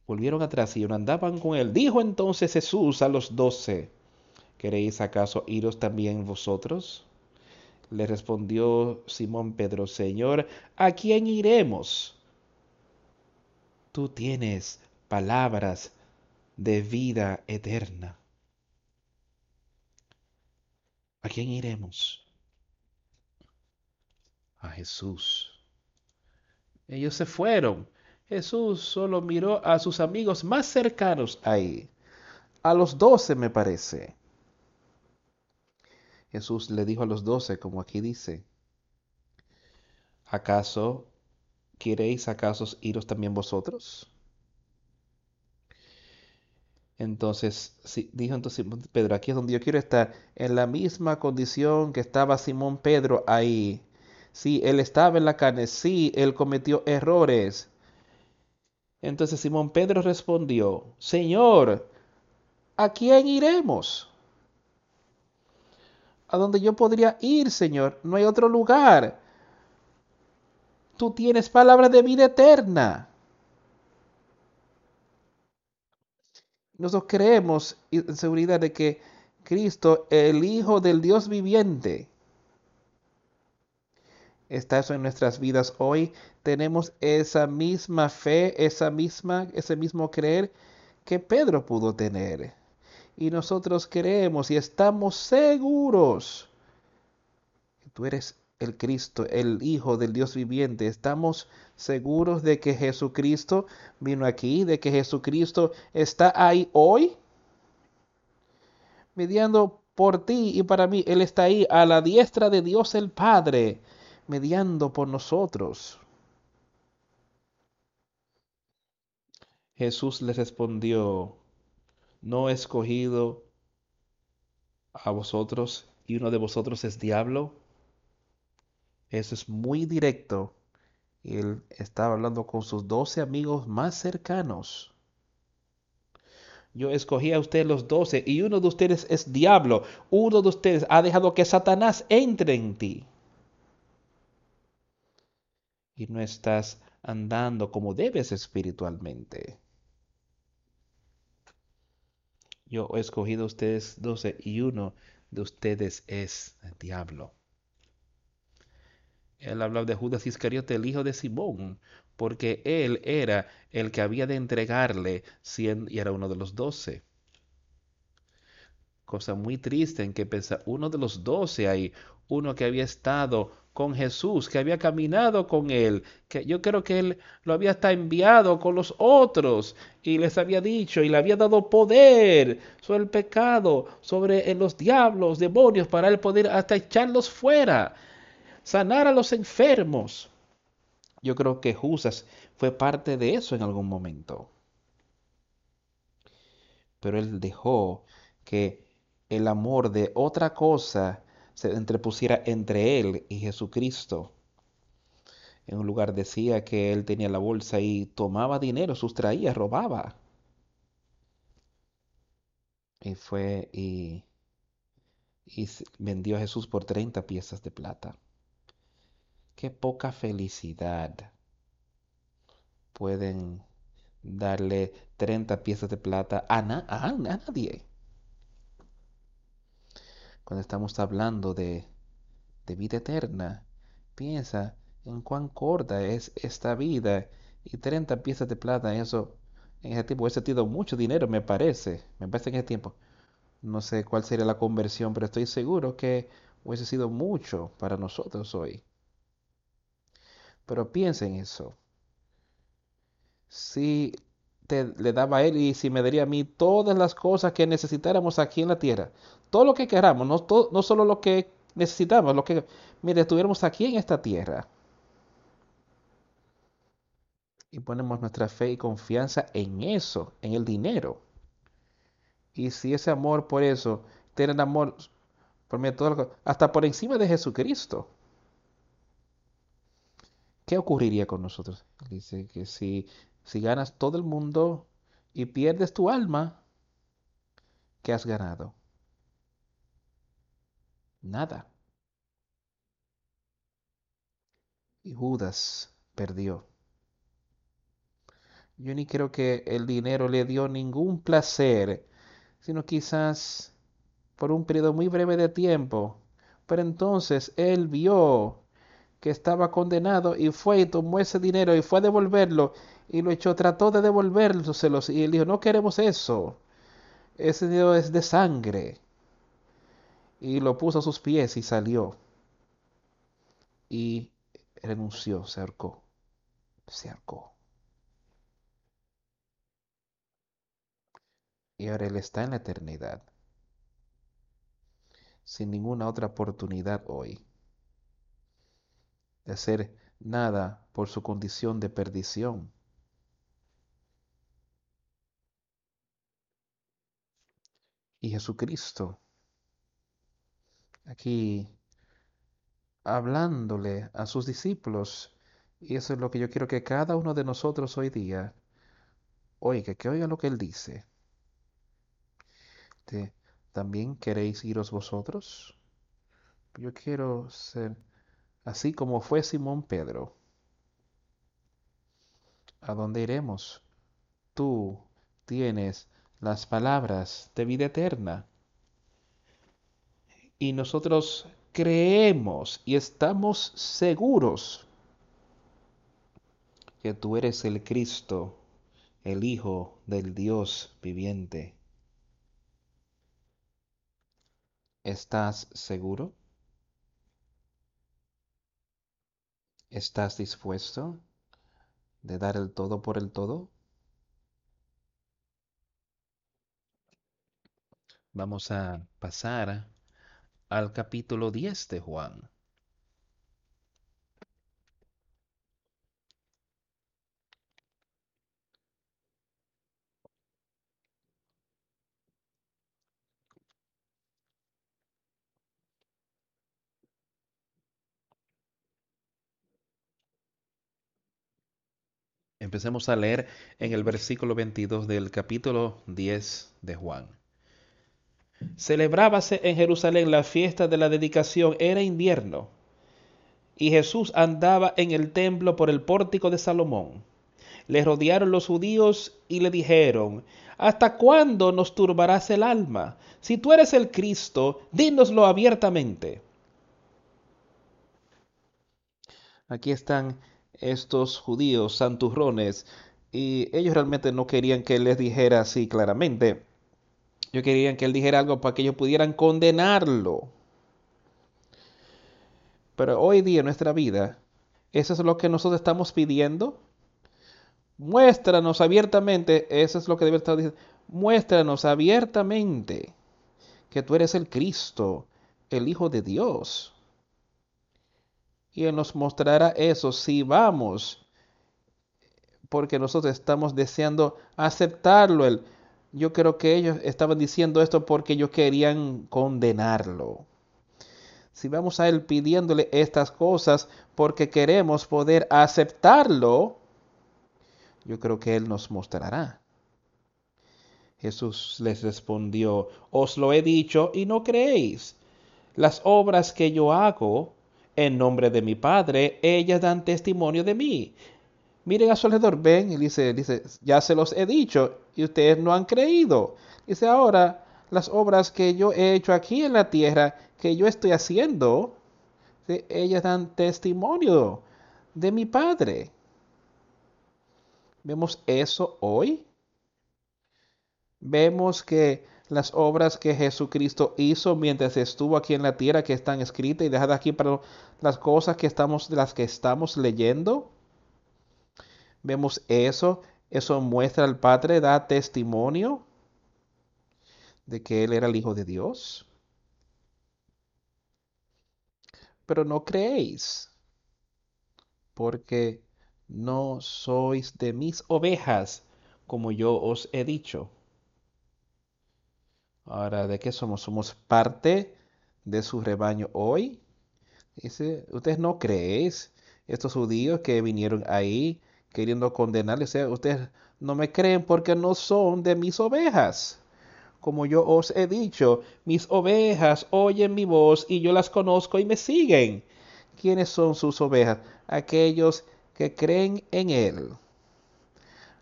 volvieron atrás y no andaban con él. Dijo entonces Jesús a los doce, ¿queréis acaso iros también vosotros? Le respondió Simón Pedro, Señor, ¿a quién iremos? Tú tienes palabras de vida eterna. ¿A quién iremos? A Jesús. Ellos se fueron Jesús solo miró a sus amigos más cercanos ahí, a los doce me parece. Jesús le dijo a los doce, como aquí dice, ¿acaso queréis acaso iros también vosotros? Entonces, dijo entonces Pedro, aquí es donde yo quiero estar, en la misma condición que estaba Simón Pedro ahí. Sí, él estaba en la carne, sí, él cometió errores, entonces Simón Pedro respondió, Señor, ¿a quién iremos? ¿A dónde yo podría ir, Señor? No hay otro lugar. Tú tienes palabras de vida eterna. Nosotros creemos en seguridad de que Cristo, el Hijo del Dios viviente, está eso en nuestras vidas hoy, tenemos esa misma fe, esa misma, ese mismo creer que Pedro pudo tener. Y nosotros creemos y estamos seguros que tú eres el Cristo, el Hijo del Dios viviente. Estamos seguros de que Jesucristo vino aquí, de que Jesucristo está ahí hoy. mediando por ti y para mí. Él está ahí a la diestra de Dios el Padre, mediando por nosotros. Jesús le respondió, ¿no he escogido a vosotros y uno de vosotros es diablo? Eso es muy directo. Él estaba hablando con sus doce amigos más cercanos. Yo escogí a ustedes los doce y uno de ustedes es diablo. Uno de ustedes ha dejado que Satanás entre en ti. Y no estás andando como debes espiritualmente. Yo he escogido a ustedes doce y uno de ustedes es el diablo. Él hablaba de Judas Iscariote, el hijo de Simón, porque él era el que había de entregarle y era uno de los doce. Cosa muy triste en que pensa uno de los doce ahí, uno que había estado con Jesús, que había caminado con él, que yo creo que él lo había hasta enviado con los otros y les había dicho y le había dado poder sobre el pecado, sobre los diablos, demonios, para él poder hasta echarlos fuera, sanar a los enfermos. Yo creo que Jusas fue parte de eso en algún momento. Pero él dejó que el amor de otra cosa se entrepusiera entre él y Jesucristo. En un lugar decía que él tenía la bolsa y tomaba dinero, sustraía, robaba. Y fue y, vendió a Jesús por 30 piezas de plata. Qué poca felicidad pueden darle 30 piezas de plata a, a nadie cuando estamos hablando de, vida eterna, piensa en cuán corta es esta vida y 30 piezas de plata, eso en ese tiempo hubiese sido mucho dinero, me parece, me parece en ese tiempo. No sé cuál sería la conversión, pero estoy seguro que hubiese sido mucho para nosotros hoy. Pero piensa en eso. Si le daba a él y si me daría a mí todas las cosas que necesitáramos aquí en la tierra. Todo lo que queramos, no, no solo lo que necesitamos, lo que, mire, estuviéramos aquí en esta tierra. Y ponemos nuestra fe y confianza en eso, en el dinero. Y si ese amor por eso, tener amor por mí, todo hasta por encima de Jesucristo. ¿Qué ocurriría con nosotros? Dice que si si ganas todo el mundo y pierdes tu alma, ¿qué has ganado? Nada. Y Judas perdió. Yo ni creo que el dinero le dio ningún placer, sino quizás por un periodo muy breve de tiempo. Pero entonces él vio que estaba condenado y fue y tomó ese dinero y fue a devolverlo y lo echó, trató de devolvérselos y él dijo, no queremos eso, ese dinero es de sangre. Y lo puso a sus pies y salió. Y renunció, se ahorcó, se ahorcó. Y ahora él está en la eternidad, sin ninguna otra oportunidad hoy de hacer nada por su condición de perdición. Y Jesucristo, aquí hablándole a sus discípulos, y eso es lo que yo quiero que cada uno de nosotros hoy día oiga, que oiga lo que Él dice. ¿También queréis iros vosotros? Yo quiero ser así como fue Simón Pedro. ¿A dónde iremos? Tú tienes las palabras de vida eterna. Y nosotros creemos y estamos seguros que tú eres el Cristo, el Hijo del Dios viviente. ¿Estás seguro? ¿Estás dispuesto de dar el todo por el todo? Vamos a pasar al capítulo 10 de Juan. Empecemos a leer en el versículo 22 del capítulo 10 de Juan. Celebrábase en Jerusalén la fiesta de la dedicación, era invierno, y Jesús andaba en el templo por el pórtico de Salomón. Le rodearon los judíos y le dijeron, ¿Hasta cuándo nos turbarás el alma? Si tú eres el Cristo, dínoslo abiertamente. Aquí están estos judíos santurrones y ellos realmente no querían que les dijera así claramente. Ellos querían que él dijera algo para que ellos pudieran condenarlo. Pero hoy día en nuestra vida, eso es lo que nosotros estamos pidiendo. Muéstranos abiertamente, eso es lo que debe estar diciendo. Muéstranos abiertamente que tú eres el Cristo, el Hijo de Dios y Él nos mostrará eso si vamos, porque nosotros estamos deseando aceptarlo. Yo creo que ellos estaban diciendo esto porque ellos querían condenarlo. Si vamos a Él pidiéndole estas cosas porque queremos poder aceptarlo, yo creo que Él nos mostrará. Jesús les respondió, os lo he dicho y no creéis. Las obras que yo hago, en nombre de mi Padre, ellas dan testimonio de mí. Miren a su alrededor, ven, y dice, dice, ya se los he dicho y ustedes no han creído. Dice, ahora las obras que yo he hecho aquí en la tierra, que yo estoy haciendo, ellas dan testimonio de mi Padre. ¿Vemos eso hoy? Vemos que las obras que Jesucristo hizo mientras estuvo aquí en la tierra que están escritas y dejadas aquí para las cosas que estamos las que estamos leyendo. Vemos eso, eso muestra al Padre, da testimonio de que él era el hijo de Dios. Pero no creéis porque no sois de mis ovejas, como yo os he dicho. Ahora, ¿de qué somos? Somos parte de su rebaño hoy. Dice, ustedes no creéis, estos judíos que vinieron ahí queriendo condenarles, ustedes no me creen porque no son de mis ovejas. Como yo os he dicho, mis ovejas oyen mi voz y yo las conozco y me siguen. ¿Quiénes son sus ovejas? Aquellos que creen en Él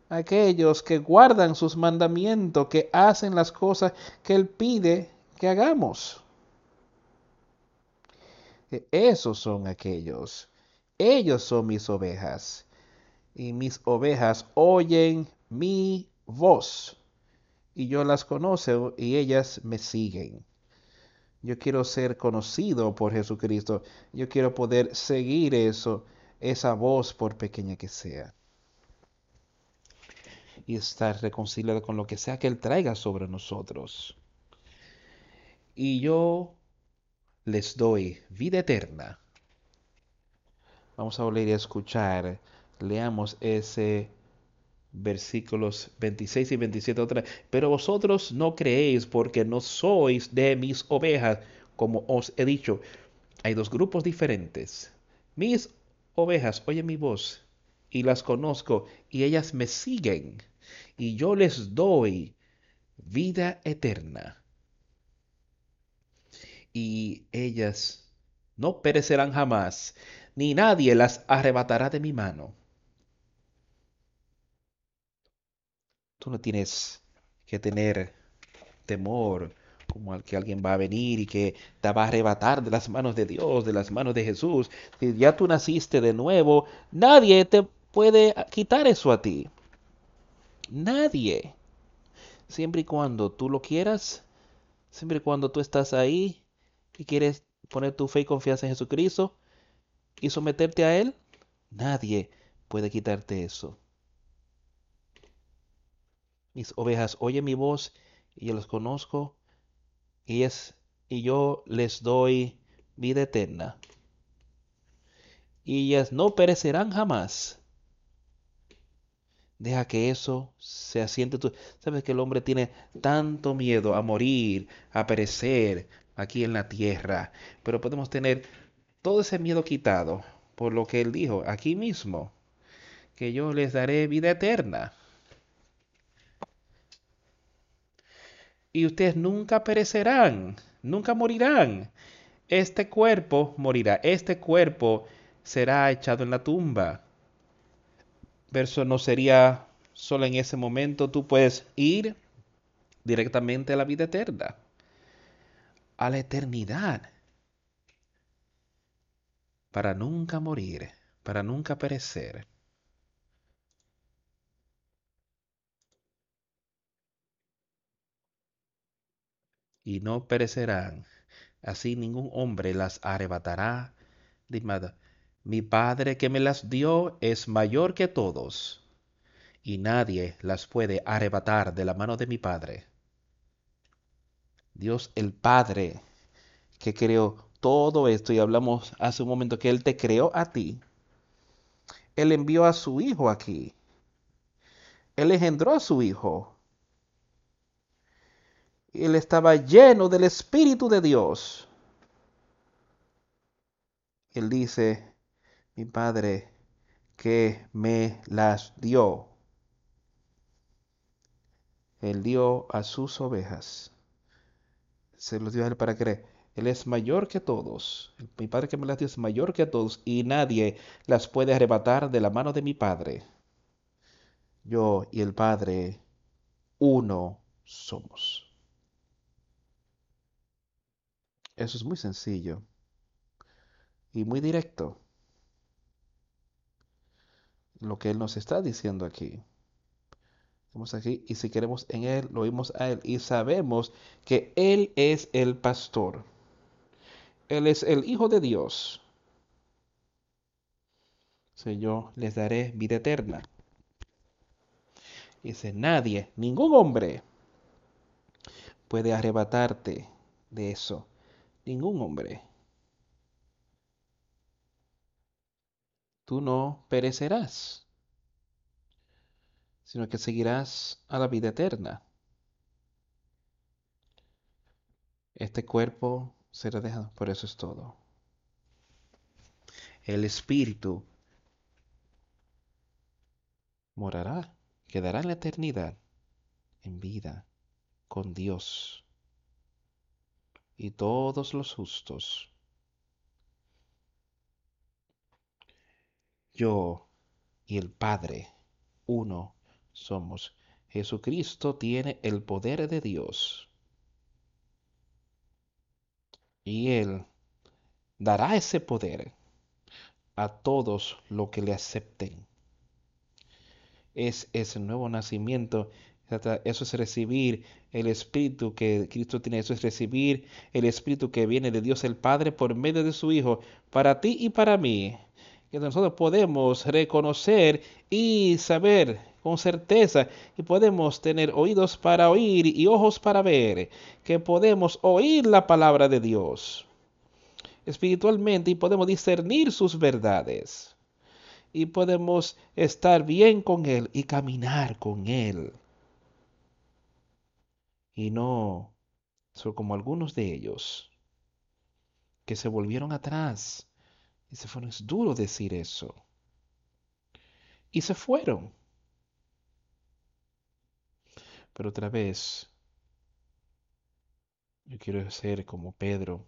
aquellos que guardan sus mandamientos, que hacen las cosas que Él pide que hagamos. Esos son aquellos. Ellos son mis ovejas. Y mis ovejas oyen mi voz. Y yo las conozco y ellas me siguen. Yo quiero ser conocido por Jesucristo. Yo quiero poder seguir eso, esa voz por pequeña que sea y estar reconciliado con lo que sea que Él traiga sobre nosotros. Y yo les doy vida eterna. Vamos a volver a escuchar. Leamos ese versículos 26 y 27 otra. Pero vosotros no creéis porque no sois de mis ovejas, como os he dicho. Hay dos grupos diferentes. Mis ovejas oyen mi voz y las conozco y ellas me siguen y yo les doy vida eterna. Y ellas no perecerán jamás, ni nadie las arrebatará de mi mano. Tú no tienes que tener temor como al que alguien va a venir y que te va a arrebatar de las manos de Dios, de las manos de Jesús. Si ya tú naciste de nuevo, nadie te puede quitar eso a ti. Nadie. Siempre y cuando tú lo quieras, siempre y cuando tú estás ahí y quieres poner tu fe y confianza en Jesucristo y someterte a Él, nadie puede quitarte eso. Mis ovejas oyen mi voz y yo los conozco y, es, y yo les doy vida eterna. Y ellas no perecerán jamás. Deja que eso se asiente. Tú sabes que el hombre tiene tanto miedo a morir, a perecer aquí en la tierra. Pero podemos tener todo ese miedo quitado por lo que él dijo aquí mismo, que yo les daré vida eterna. Y ustedes nunca perecerán, nunca morirán. Este cuerpo morirá, este cuerpo será echado en la tumba. Verso no sería solo en ese momento, tú puedes ir directamente a la vida eterna, a la eternidad, para nunca morir, para nunca perecer. Y no perecerán, así ningún hombre las arrebatará mi Padre que me las dio es mayor que todos, y nadie las puede arrebatar de la mano de mi Padre. Dios el Padre que creó todo esto, y hablamos hace un momento que Él te creó a ti, Él envió a su Hijo aquí. Él engendró a su Hijo. Él estaba lleno del Espíritu de Dios. Él dice, mi Padre que me las dio. Él dio a sus ovejas. Se los dio a él para creer. Él es mayor que todos. Mi Padre que me las dio es mayor que todos y nadie las puede arrebatar de la mano de mi Padre. Yo y el Padre, uno somos. Eso es muy sencillo y muy directo lo que Él nos está diciendo aquí. Vamos aquí y si queremos en Él, lo oímos a Él y sabemos que Él es el pastor. Él es el Hijo de Dios. Si yo les daré vida eterna. Dice, nadie, ningún hombre puede arrebatarte de eso. Ningún hombre. tú no perecerás, sino que seguirás a la vida eterna. Este cuerpo será dejado, por eso es todo. El espíritu morará, quedará en la eternidad, en vida, con Dios. Y todos los justos yo y el Padre, uno somos. Jesucristo tiene el poder de Dios. Y Él dará ese poder a todos los que le acepten. Es ese nuevo nacimiento. Eso es recibir el Espíritu que Cristo tiene. Eso es recibir el Espíritu que viene de Dios el Padre por medio de su Hijo, para ti y para mí que nosotros podemos reconocer y saber con certeza y podemos tener oídos para oír y ojos para ver, que podemos oír la palabra de Dios espiritualmente y podemos discernir sus verdades y podemos estar bien con Él y caminar con Él. Y no son como algunos de ellos que se volvieron atrás y se fueron. Es duro decir eso. Y se fueron. Pero otra vez, yo quiero ser como Pedro.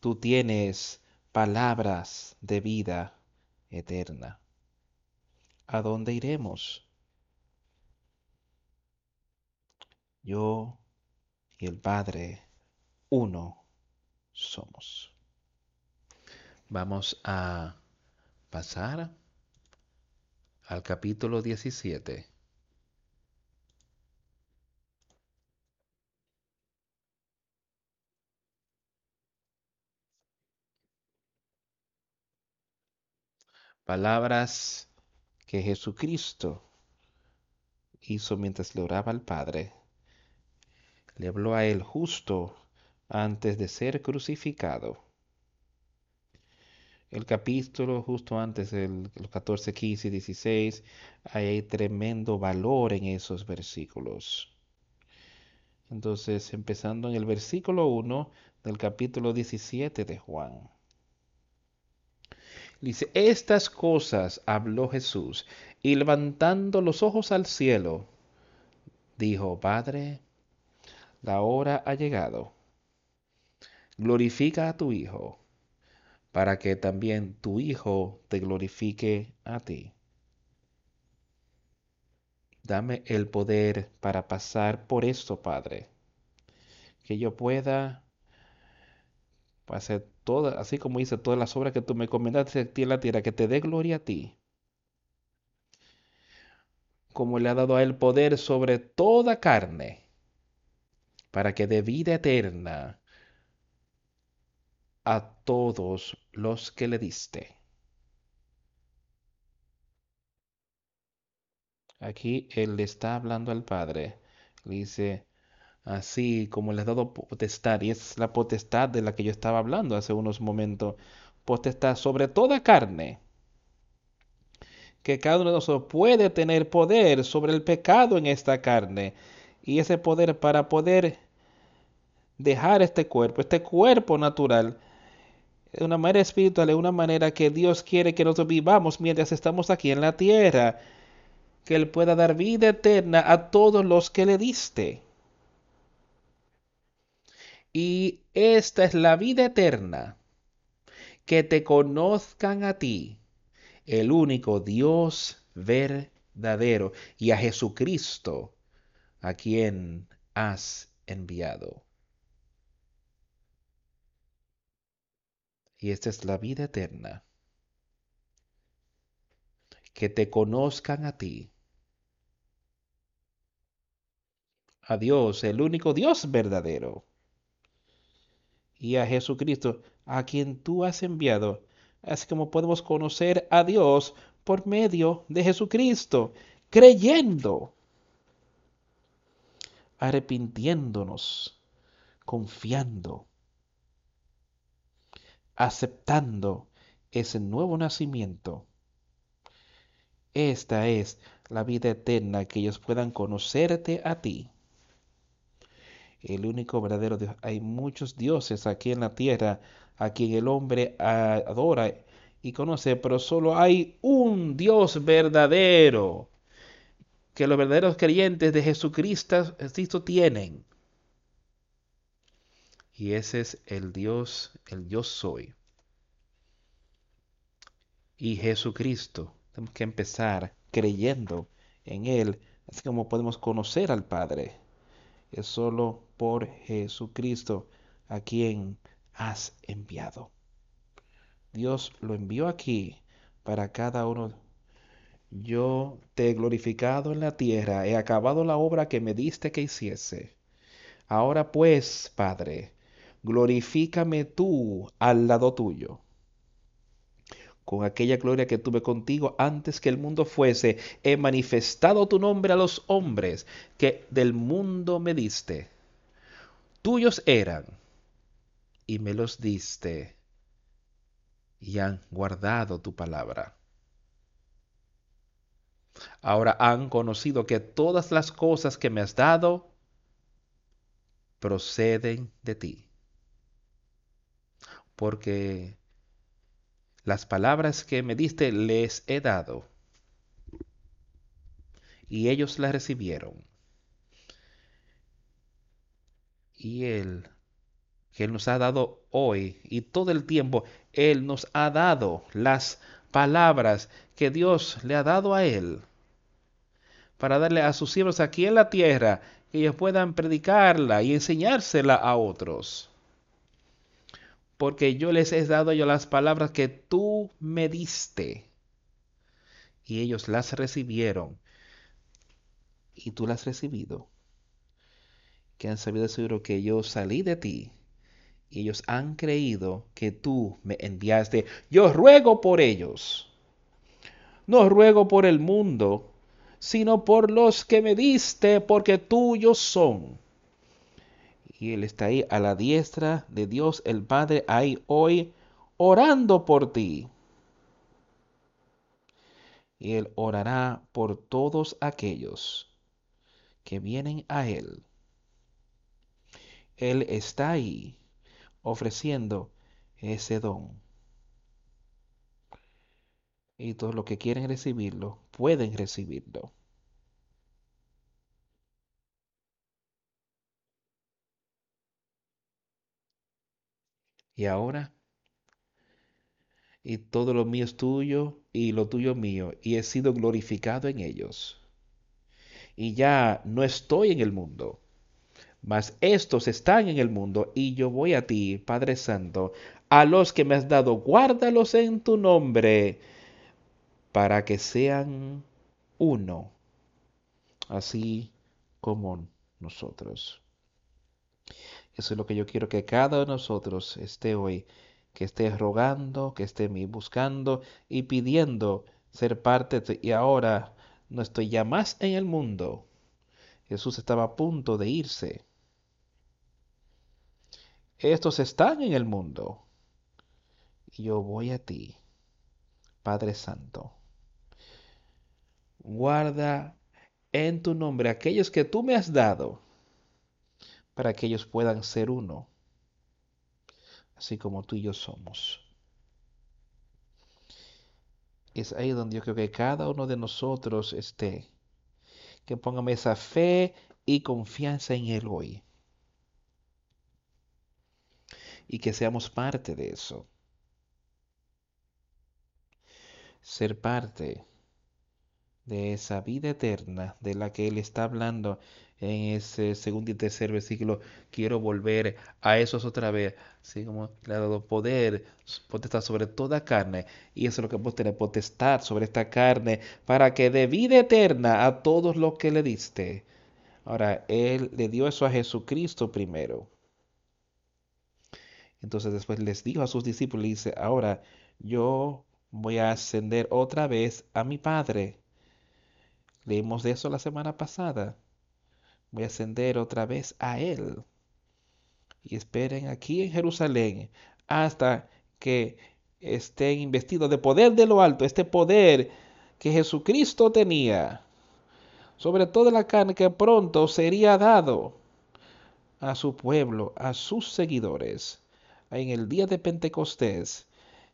Tú tienes palabras de vida eterna. ¿A dónde iremos? Yo y el Padre, uno somos. Vamos a pasar al capítulo 17. Palabras que Jesucristo hizo mientras le oraba al Padre. Le habló a él justo antes de ser crucificado. El capítulo justo antes, el, los 14, 15 y 16, hay tremendo valor en esos versículos. Entonces, empezando en el versículo 1 del capítulo 17 de Juan. Dice, estas cosas habló Jesús y levantando los ojos al cielo, dijo, Padre, la hora ha llegado. Glorifica a tu Hijo, para que también tu Hijo te glorifique a ti. Dame el poder para pasar por esto, Padre. Que yo pueda hacer toda, así como hice todas las obras que tú me comendaste en la tierra, que te dé gloria a ti. Como le ha dado a él poder sobre toda carne, para que dé vida eterna a todos los que le diste. Aquí él le está hablando al Padre. Le dice, así como le has dado potestad, y es la potestad de la que yo estaba hablando hace unos momentos, potestad sobre toda carne, que cada uno de nosotros puede tener poder sobre el pecado en esta carne, y ese poder para poder dejar este cuerpo, este cuerpo natural, de una manera espiritual, de una manera que Dios quiere que nosotros vivamos mientras estamos aquí en la tierra, que Él pueda dar vida eterna a todos los que le diste. Y esta es la vida eterna, que te conozcan a ti, el único Dios verdadero, y a Jesucristo, a quien has enviado. Y esta es la vida eterna, que te conozcan a ti, a Dios, el único Dios verdadero. Y a Jesucristo, a quien tú has enviado, así como podemos conocer a Dios por medio de Jesucristo, creyendo, arrepintiéndonos, confiando, aceptando ese nuevo nacimiento. Esta es la vida eterna, que ellos puedan conocerte a ti el único verdadero Dios. Hay muchos dioses aquí en la tierra a quien el hombre adora y conoce, pero solo hay un Dios verdadero que los verdaderos creyentes de Jesucristo, Cristo tienen. Y ese es el Dios, el yo soy. Y Jesucristo, tenemos que empezar creyendo en Él, así como podemos conocer al Padre es solo por Jesucristo a quien has enviado. Dios lo envió aquí para cada uno. Yo te he glorificado en la tierra, he acabado la obra que me diste que hiciese. Ahora pues, Padre, glorifícame tú al lado tuyo con aquella gloria que tuve contigo antes que el mundo fuese, he manifestado tu nombre a los hombres que del mundo me diste. Tuyos eran y me los diste y han guardado tu palabra. Ahora han conocido que todas las cosas que me has dado proceden de ti. Porque las palabras que me diste les he dado. Y ellos las recibieron. Y Él, que Él nos ha dado hoy y todo el tiempo, Él nos ha dado las palabras que Dios le ha dado a Él para darle a sus siervos aquí en la tierra que ellos puedan predicarla y enseñársela a otros porque yo les he dado yo las palabras que tú me diste. Y ellos las recibieron. Y tú las has recibido. Que han sabido seguro que yo salí de ti. Y ellos han creído que tú me enviaste. Yo ruego por ellos. No ruego por el mundo, sino por los que me diste, porque tuyos son. Y Él está ahí a la diestra de Dios el Padre, ahí hoy, orando por ti. Y Él orará por todos aquellos que vienen a Él. Él está ahí ofreciendo ese don. Y todos los que quieren recibirlo pueden recibirlo. Y ahora, y todo lo mío es tuyo y lo tuyo mío, y he sido glorificado en ellos. Y ya no estoy en el mundo, mas estos están en el mundo, y yo voy a ti, Padre Santo, a los que me has dado, guárdalos en tu nombre, para que sean uno, así como nosotros. Eso es lo que yo quiero que cada uno de nosotros esté hoy, que esté rogando, que esté buscando y pidiendo ser parte. y ahora no estoy ya más en el mundo. Jesús estaba a punto de irse. Estos están en el mundo. Y yo voy a ti, Padre Santo. Guarda en tu nombre aquellos que tú me has dado para que ellos puedan ser uno, así como tú y yo somos. Es ahí donde yo creo que cada uno de nosotros esté, que pongamos esa fe y confianza en Él hoy. Y que seamos parte de eso. Ser parte de esa vida eterna de la que Él está hablando en ese segundo y tercer versículo, quiero volver a esos otra vez, así como le ha dado poder, potestad sobre toda carne, y eso es lo que vos tenés, potestad sobre esta carne, para que dé vida eterna a todos los que le diste. Ahora, Él le dio eso a Jesucristo primero. Entonces después les dijo a sus discípulos, dice, ahora yo voy a ascender otra vez a mi Padre. Leímos de eso la semana pasada voy a ascender otra vez a Él. Y esperen aquí en Jerusalén hasta que estén investidos de poder de lo alto, este poder que Jesucristo tenía sobre toda la carne que pronto sería dado a su pueblo, a sus seguidores, en el día de Pentecostés,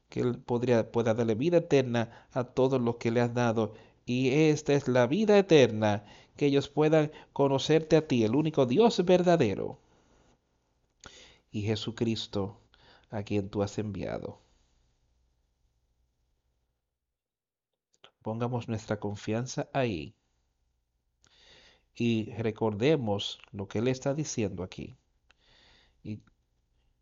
que Él podría, pueda darle vida eterna a todos los que le has dado. Y esta es la vida eterna que ellos puedan conocerte a ti, el único Dios verdadero, y Jesucristo, a quien tú has enviado. Pongamos nuestra confianza ahí y recordemos lo que Él está diciendo aquí. Y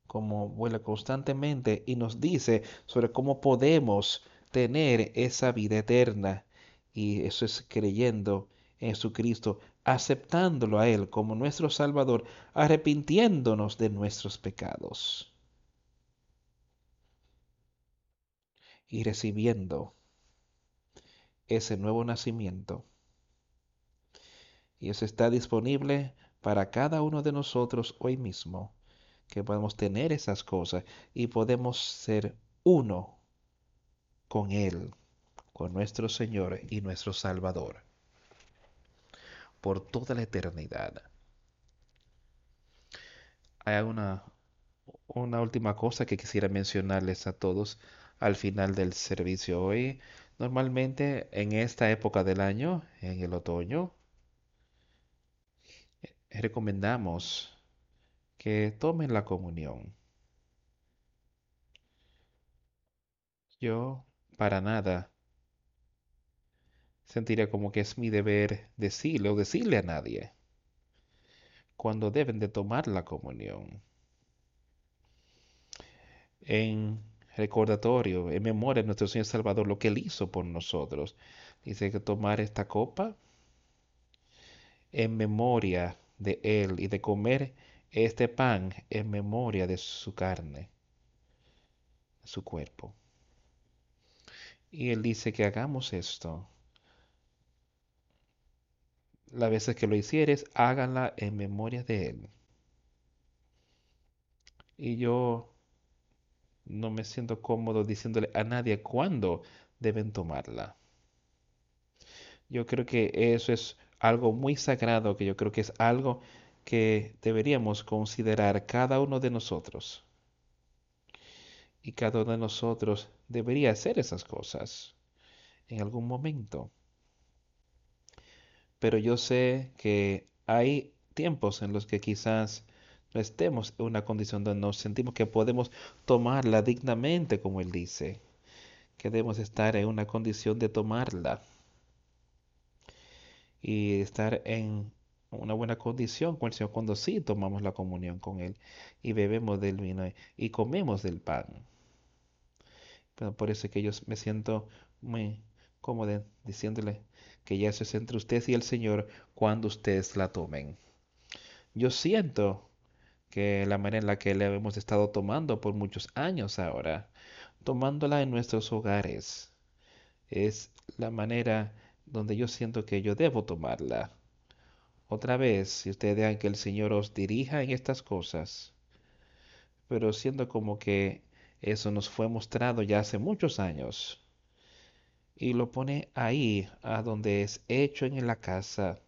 como vuela constantemente y nos dice sobre cómo podemos tener esa vida eterna. Y eso es creyendo Jesucristo, aceptándolo a Él como nuestro Salvador, arrepintiéndonos de nuestros pecados y recibiendo ese nuevo nacimiento. Y eso está disponible para cada uno de nosotros hoy mismo, que podemos tener esas cosas y podemos ser uno con Él, con nuestro Señor y nuestro Salvador por toda la eternidad. Hay una, una última cosa que quisiera mencionarles a todos al final del servicio hoy. Normalmente en esta época del año, en el otoño, recomendamos que tomen la comunión. Yo para nada sentiría como que es mi deber decirle o decirle a nadie cuando deben de tomar la comunión. En recordatorio, en memoria de nuestro Señor Salvador, lo que Él hizo por nosotros. Dice que tomar esta copa en memoria de Él y de comer este pan en memoria de su carne, su cuerpo. Y Él dice que hagamos esto las veces que lo hicieres, háganla en memoria de Él. Y yo no me siento cómodo diciéndole a nadie cuándo deben tomarla. Yo creo que eso es algo muy sagrado, que yo creo que es algo que deberíamos considerar cada uno de nosotros. Y cada uno de nosotros debería hacer esas cosas en algún momento. Pero yo sé que hay tiempos en los que quizás no estemos en una condición donde nos sentimos que podemos tomarla dignamente, como Él dice, que debemos estar en una condición de tomarla y estar en una buena condición con el Señor cuando sí tomamos la comunión con Él y bebemos del vino y comemos del pan. Pero por eso es que yo me siento muy cómodo diciéndole que ya es entre ustedes y el Señor cuando ustedes la tomen. Yo siento que la manera en la que la hemos estado tomando por muchos años ahora, tomándola en nuestros hogares, es la manera donde yo siento que yo debo tomarla. Otra vez, si ustedes dejan que el Señor os dirija en estas cosas, pero siendo como que eso nos fue mostrado ya hace muchos años, y lo pone ahí, a donde es hecho en la casa,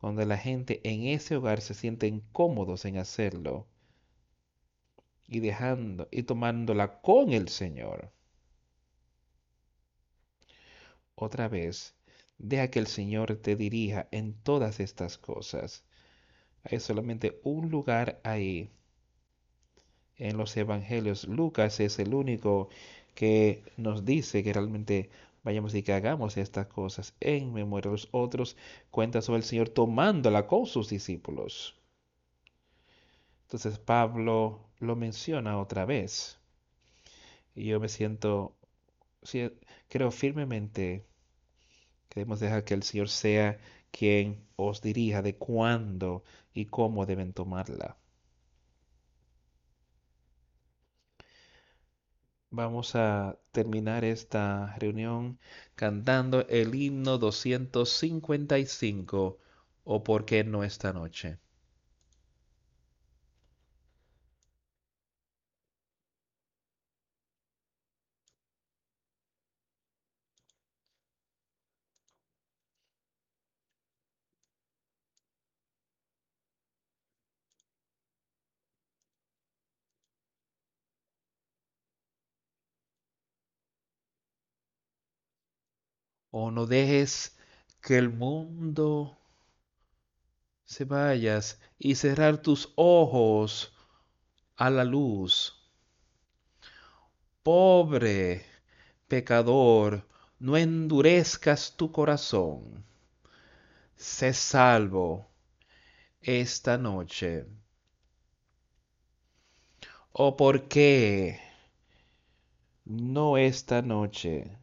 donde la gente en ese hogar se sienten cómodos en hacerlo, y dejando y tomándola con el Señor. Otra vez, deja que el Señor te dirija en todas estas cosas. Hay solamente un lugar ahí. En los evangelios, Lucas es el único que nos dice que realmente vayamos y que hagamos estas cosas en memoria de los otros. Cuenta sobre el Señor tomándola con sus discípulos. Entonces Pablo lo menciona otra vez. Y yo me siento creo firmemente que debemos dejar que el Señor sea quien os dirija de cuándo y cómo deben tomarla. Vamos a terminar esta reunión cantando el himno 255 o por qué no esta noche. No dejes que el mundo se vayas y cerrar tus ojos a la luz. Pobre pecador, no endurezcas tu corazón. Sé salvo esta noche. ¿O por qué no esta noche?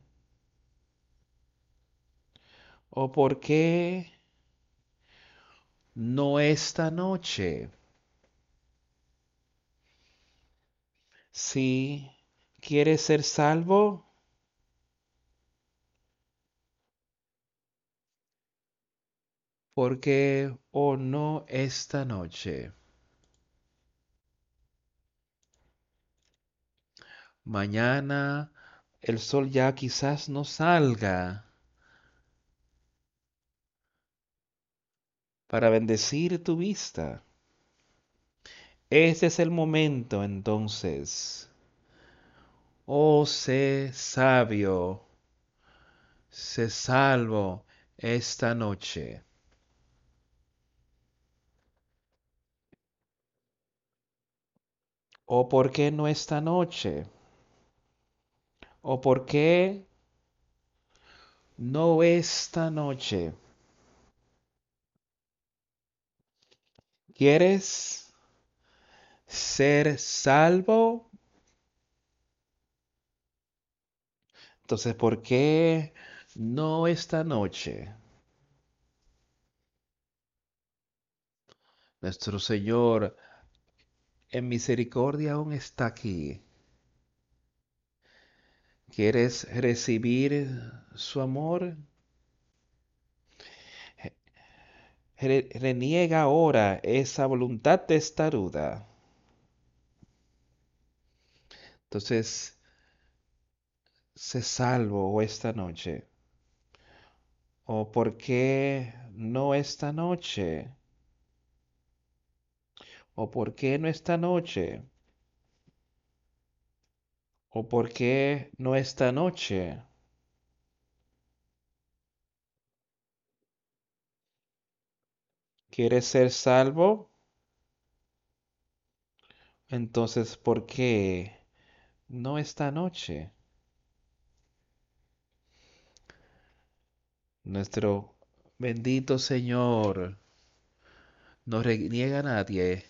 ¿O por qué no esta noche? Si quieres ser salvo, ¿por qué o no esta noche? Mañana el sol ya quizás no salga. Para bendecir tu vista. Ese es el momento entonces. Oh, sé sabio, sé salvo esta noche. ¿O por qué no esta noche? ¿O por qué no esta noche? ¿Quieres ser salvo? Entonces, ¿por qué no esta noche? Nuestro Señor en misericordia aún está aquí. ¿Quieres recibir su amor? Reniega ahora esa voluntad testaruda. Entonces, sé salvo esta noche. ¿O por qué no esta noche? ¿O por qué no esta noche? ¿O por qué no esta noche? ¿Quieres ser salvo? Entonces, ¿por qué no esta noche? Nuestro bendito Señor no reniega a nadie.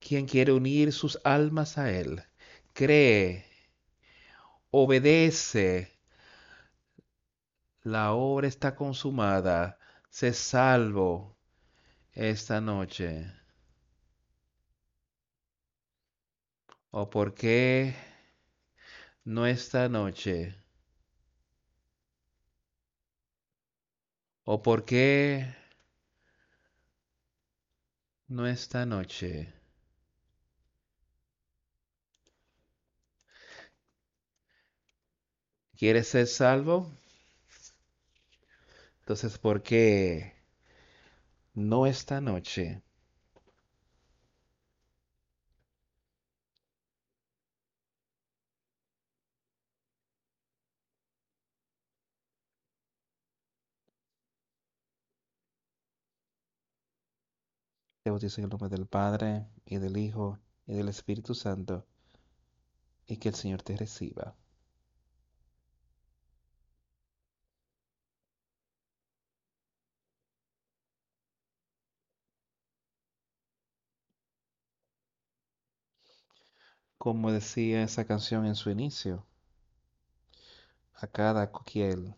Quien quiere unir sus almas a Él, cree, obedece. La obra está consumada. Sé salvo esta noche. ¿O por qué no esta noche? ¿O por qué no esta noche? ¿Quieres ser salvo? Entonces, ¿por qué no esta noche? Te bautizo el nombre del Padre, y del Hijo, y del Espíritu Santo, y que el Señor te reciba. Como decía esa canción en su inicio, a cada coquiel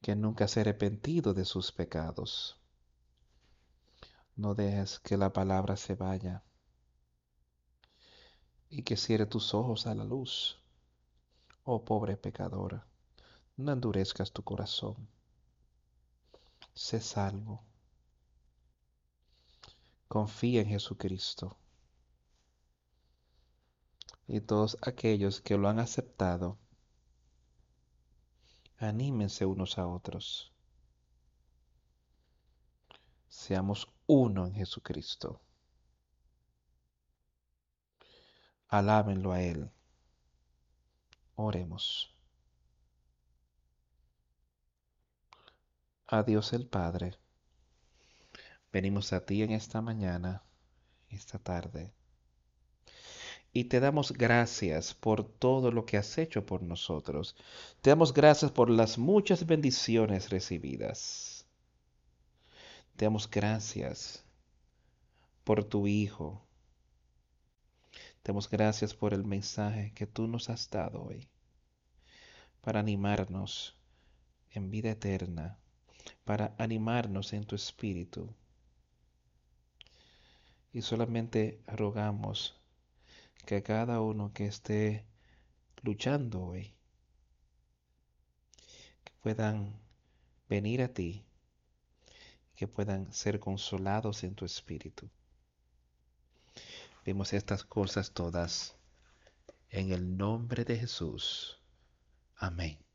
que nunca se ha arrepentido de sus pecados. No dejes que la palabra se vaya y que cierre tus ojos a la luz. Oh pobre pecadora, no endurezcas tu corazón. Sé salvo. Confía en Jesucristo. Y todos aquellos que lo han aceptado, anímense unos a otros. Seamos uno en Jesucristo. Alábenlo a Él. Oremos. A Dios el Padre. Venimos a ti en esta mañana, esta tarde. Y te damos gracias por todo lo que has hecho por nosotros. Te damos gracias por las muchas bendiciones recibidas. Te damos gracias por tu Hijo. Te damos gracias por el mensaje que tú nos has dado hoy para animarnos en vida eterna, para animarnos en tu espíritu. Y solamente rogamos que cada uno que esté luchando hoy, que puedan venir a ti, que puedan ser consolados en tu espíritu. Vemos estas cosas todas en el nombre de Jesús. Amén.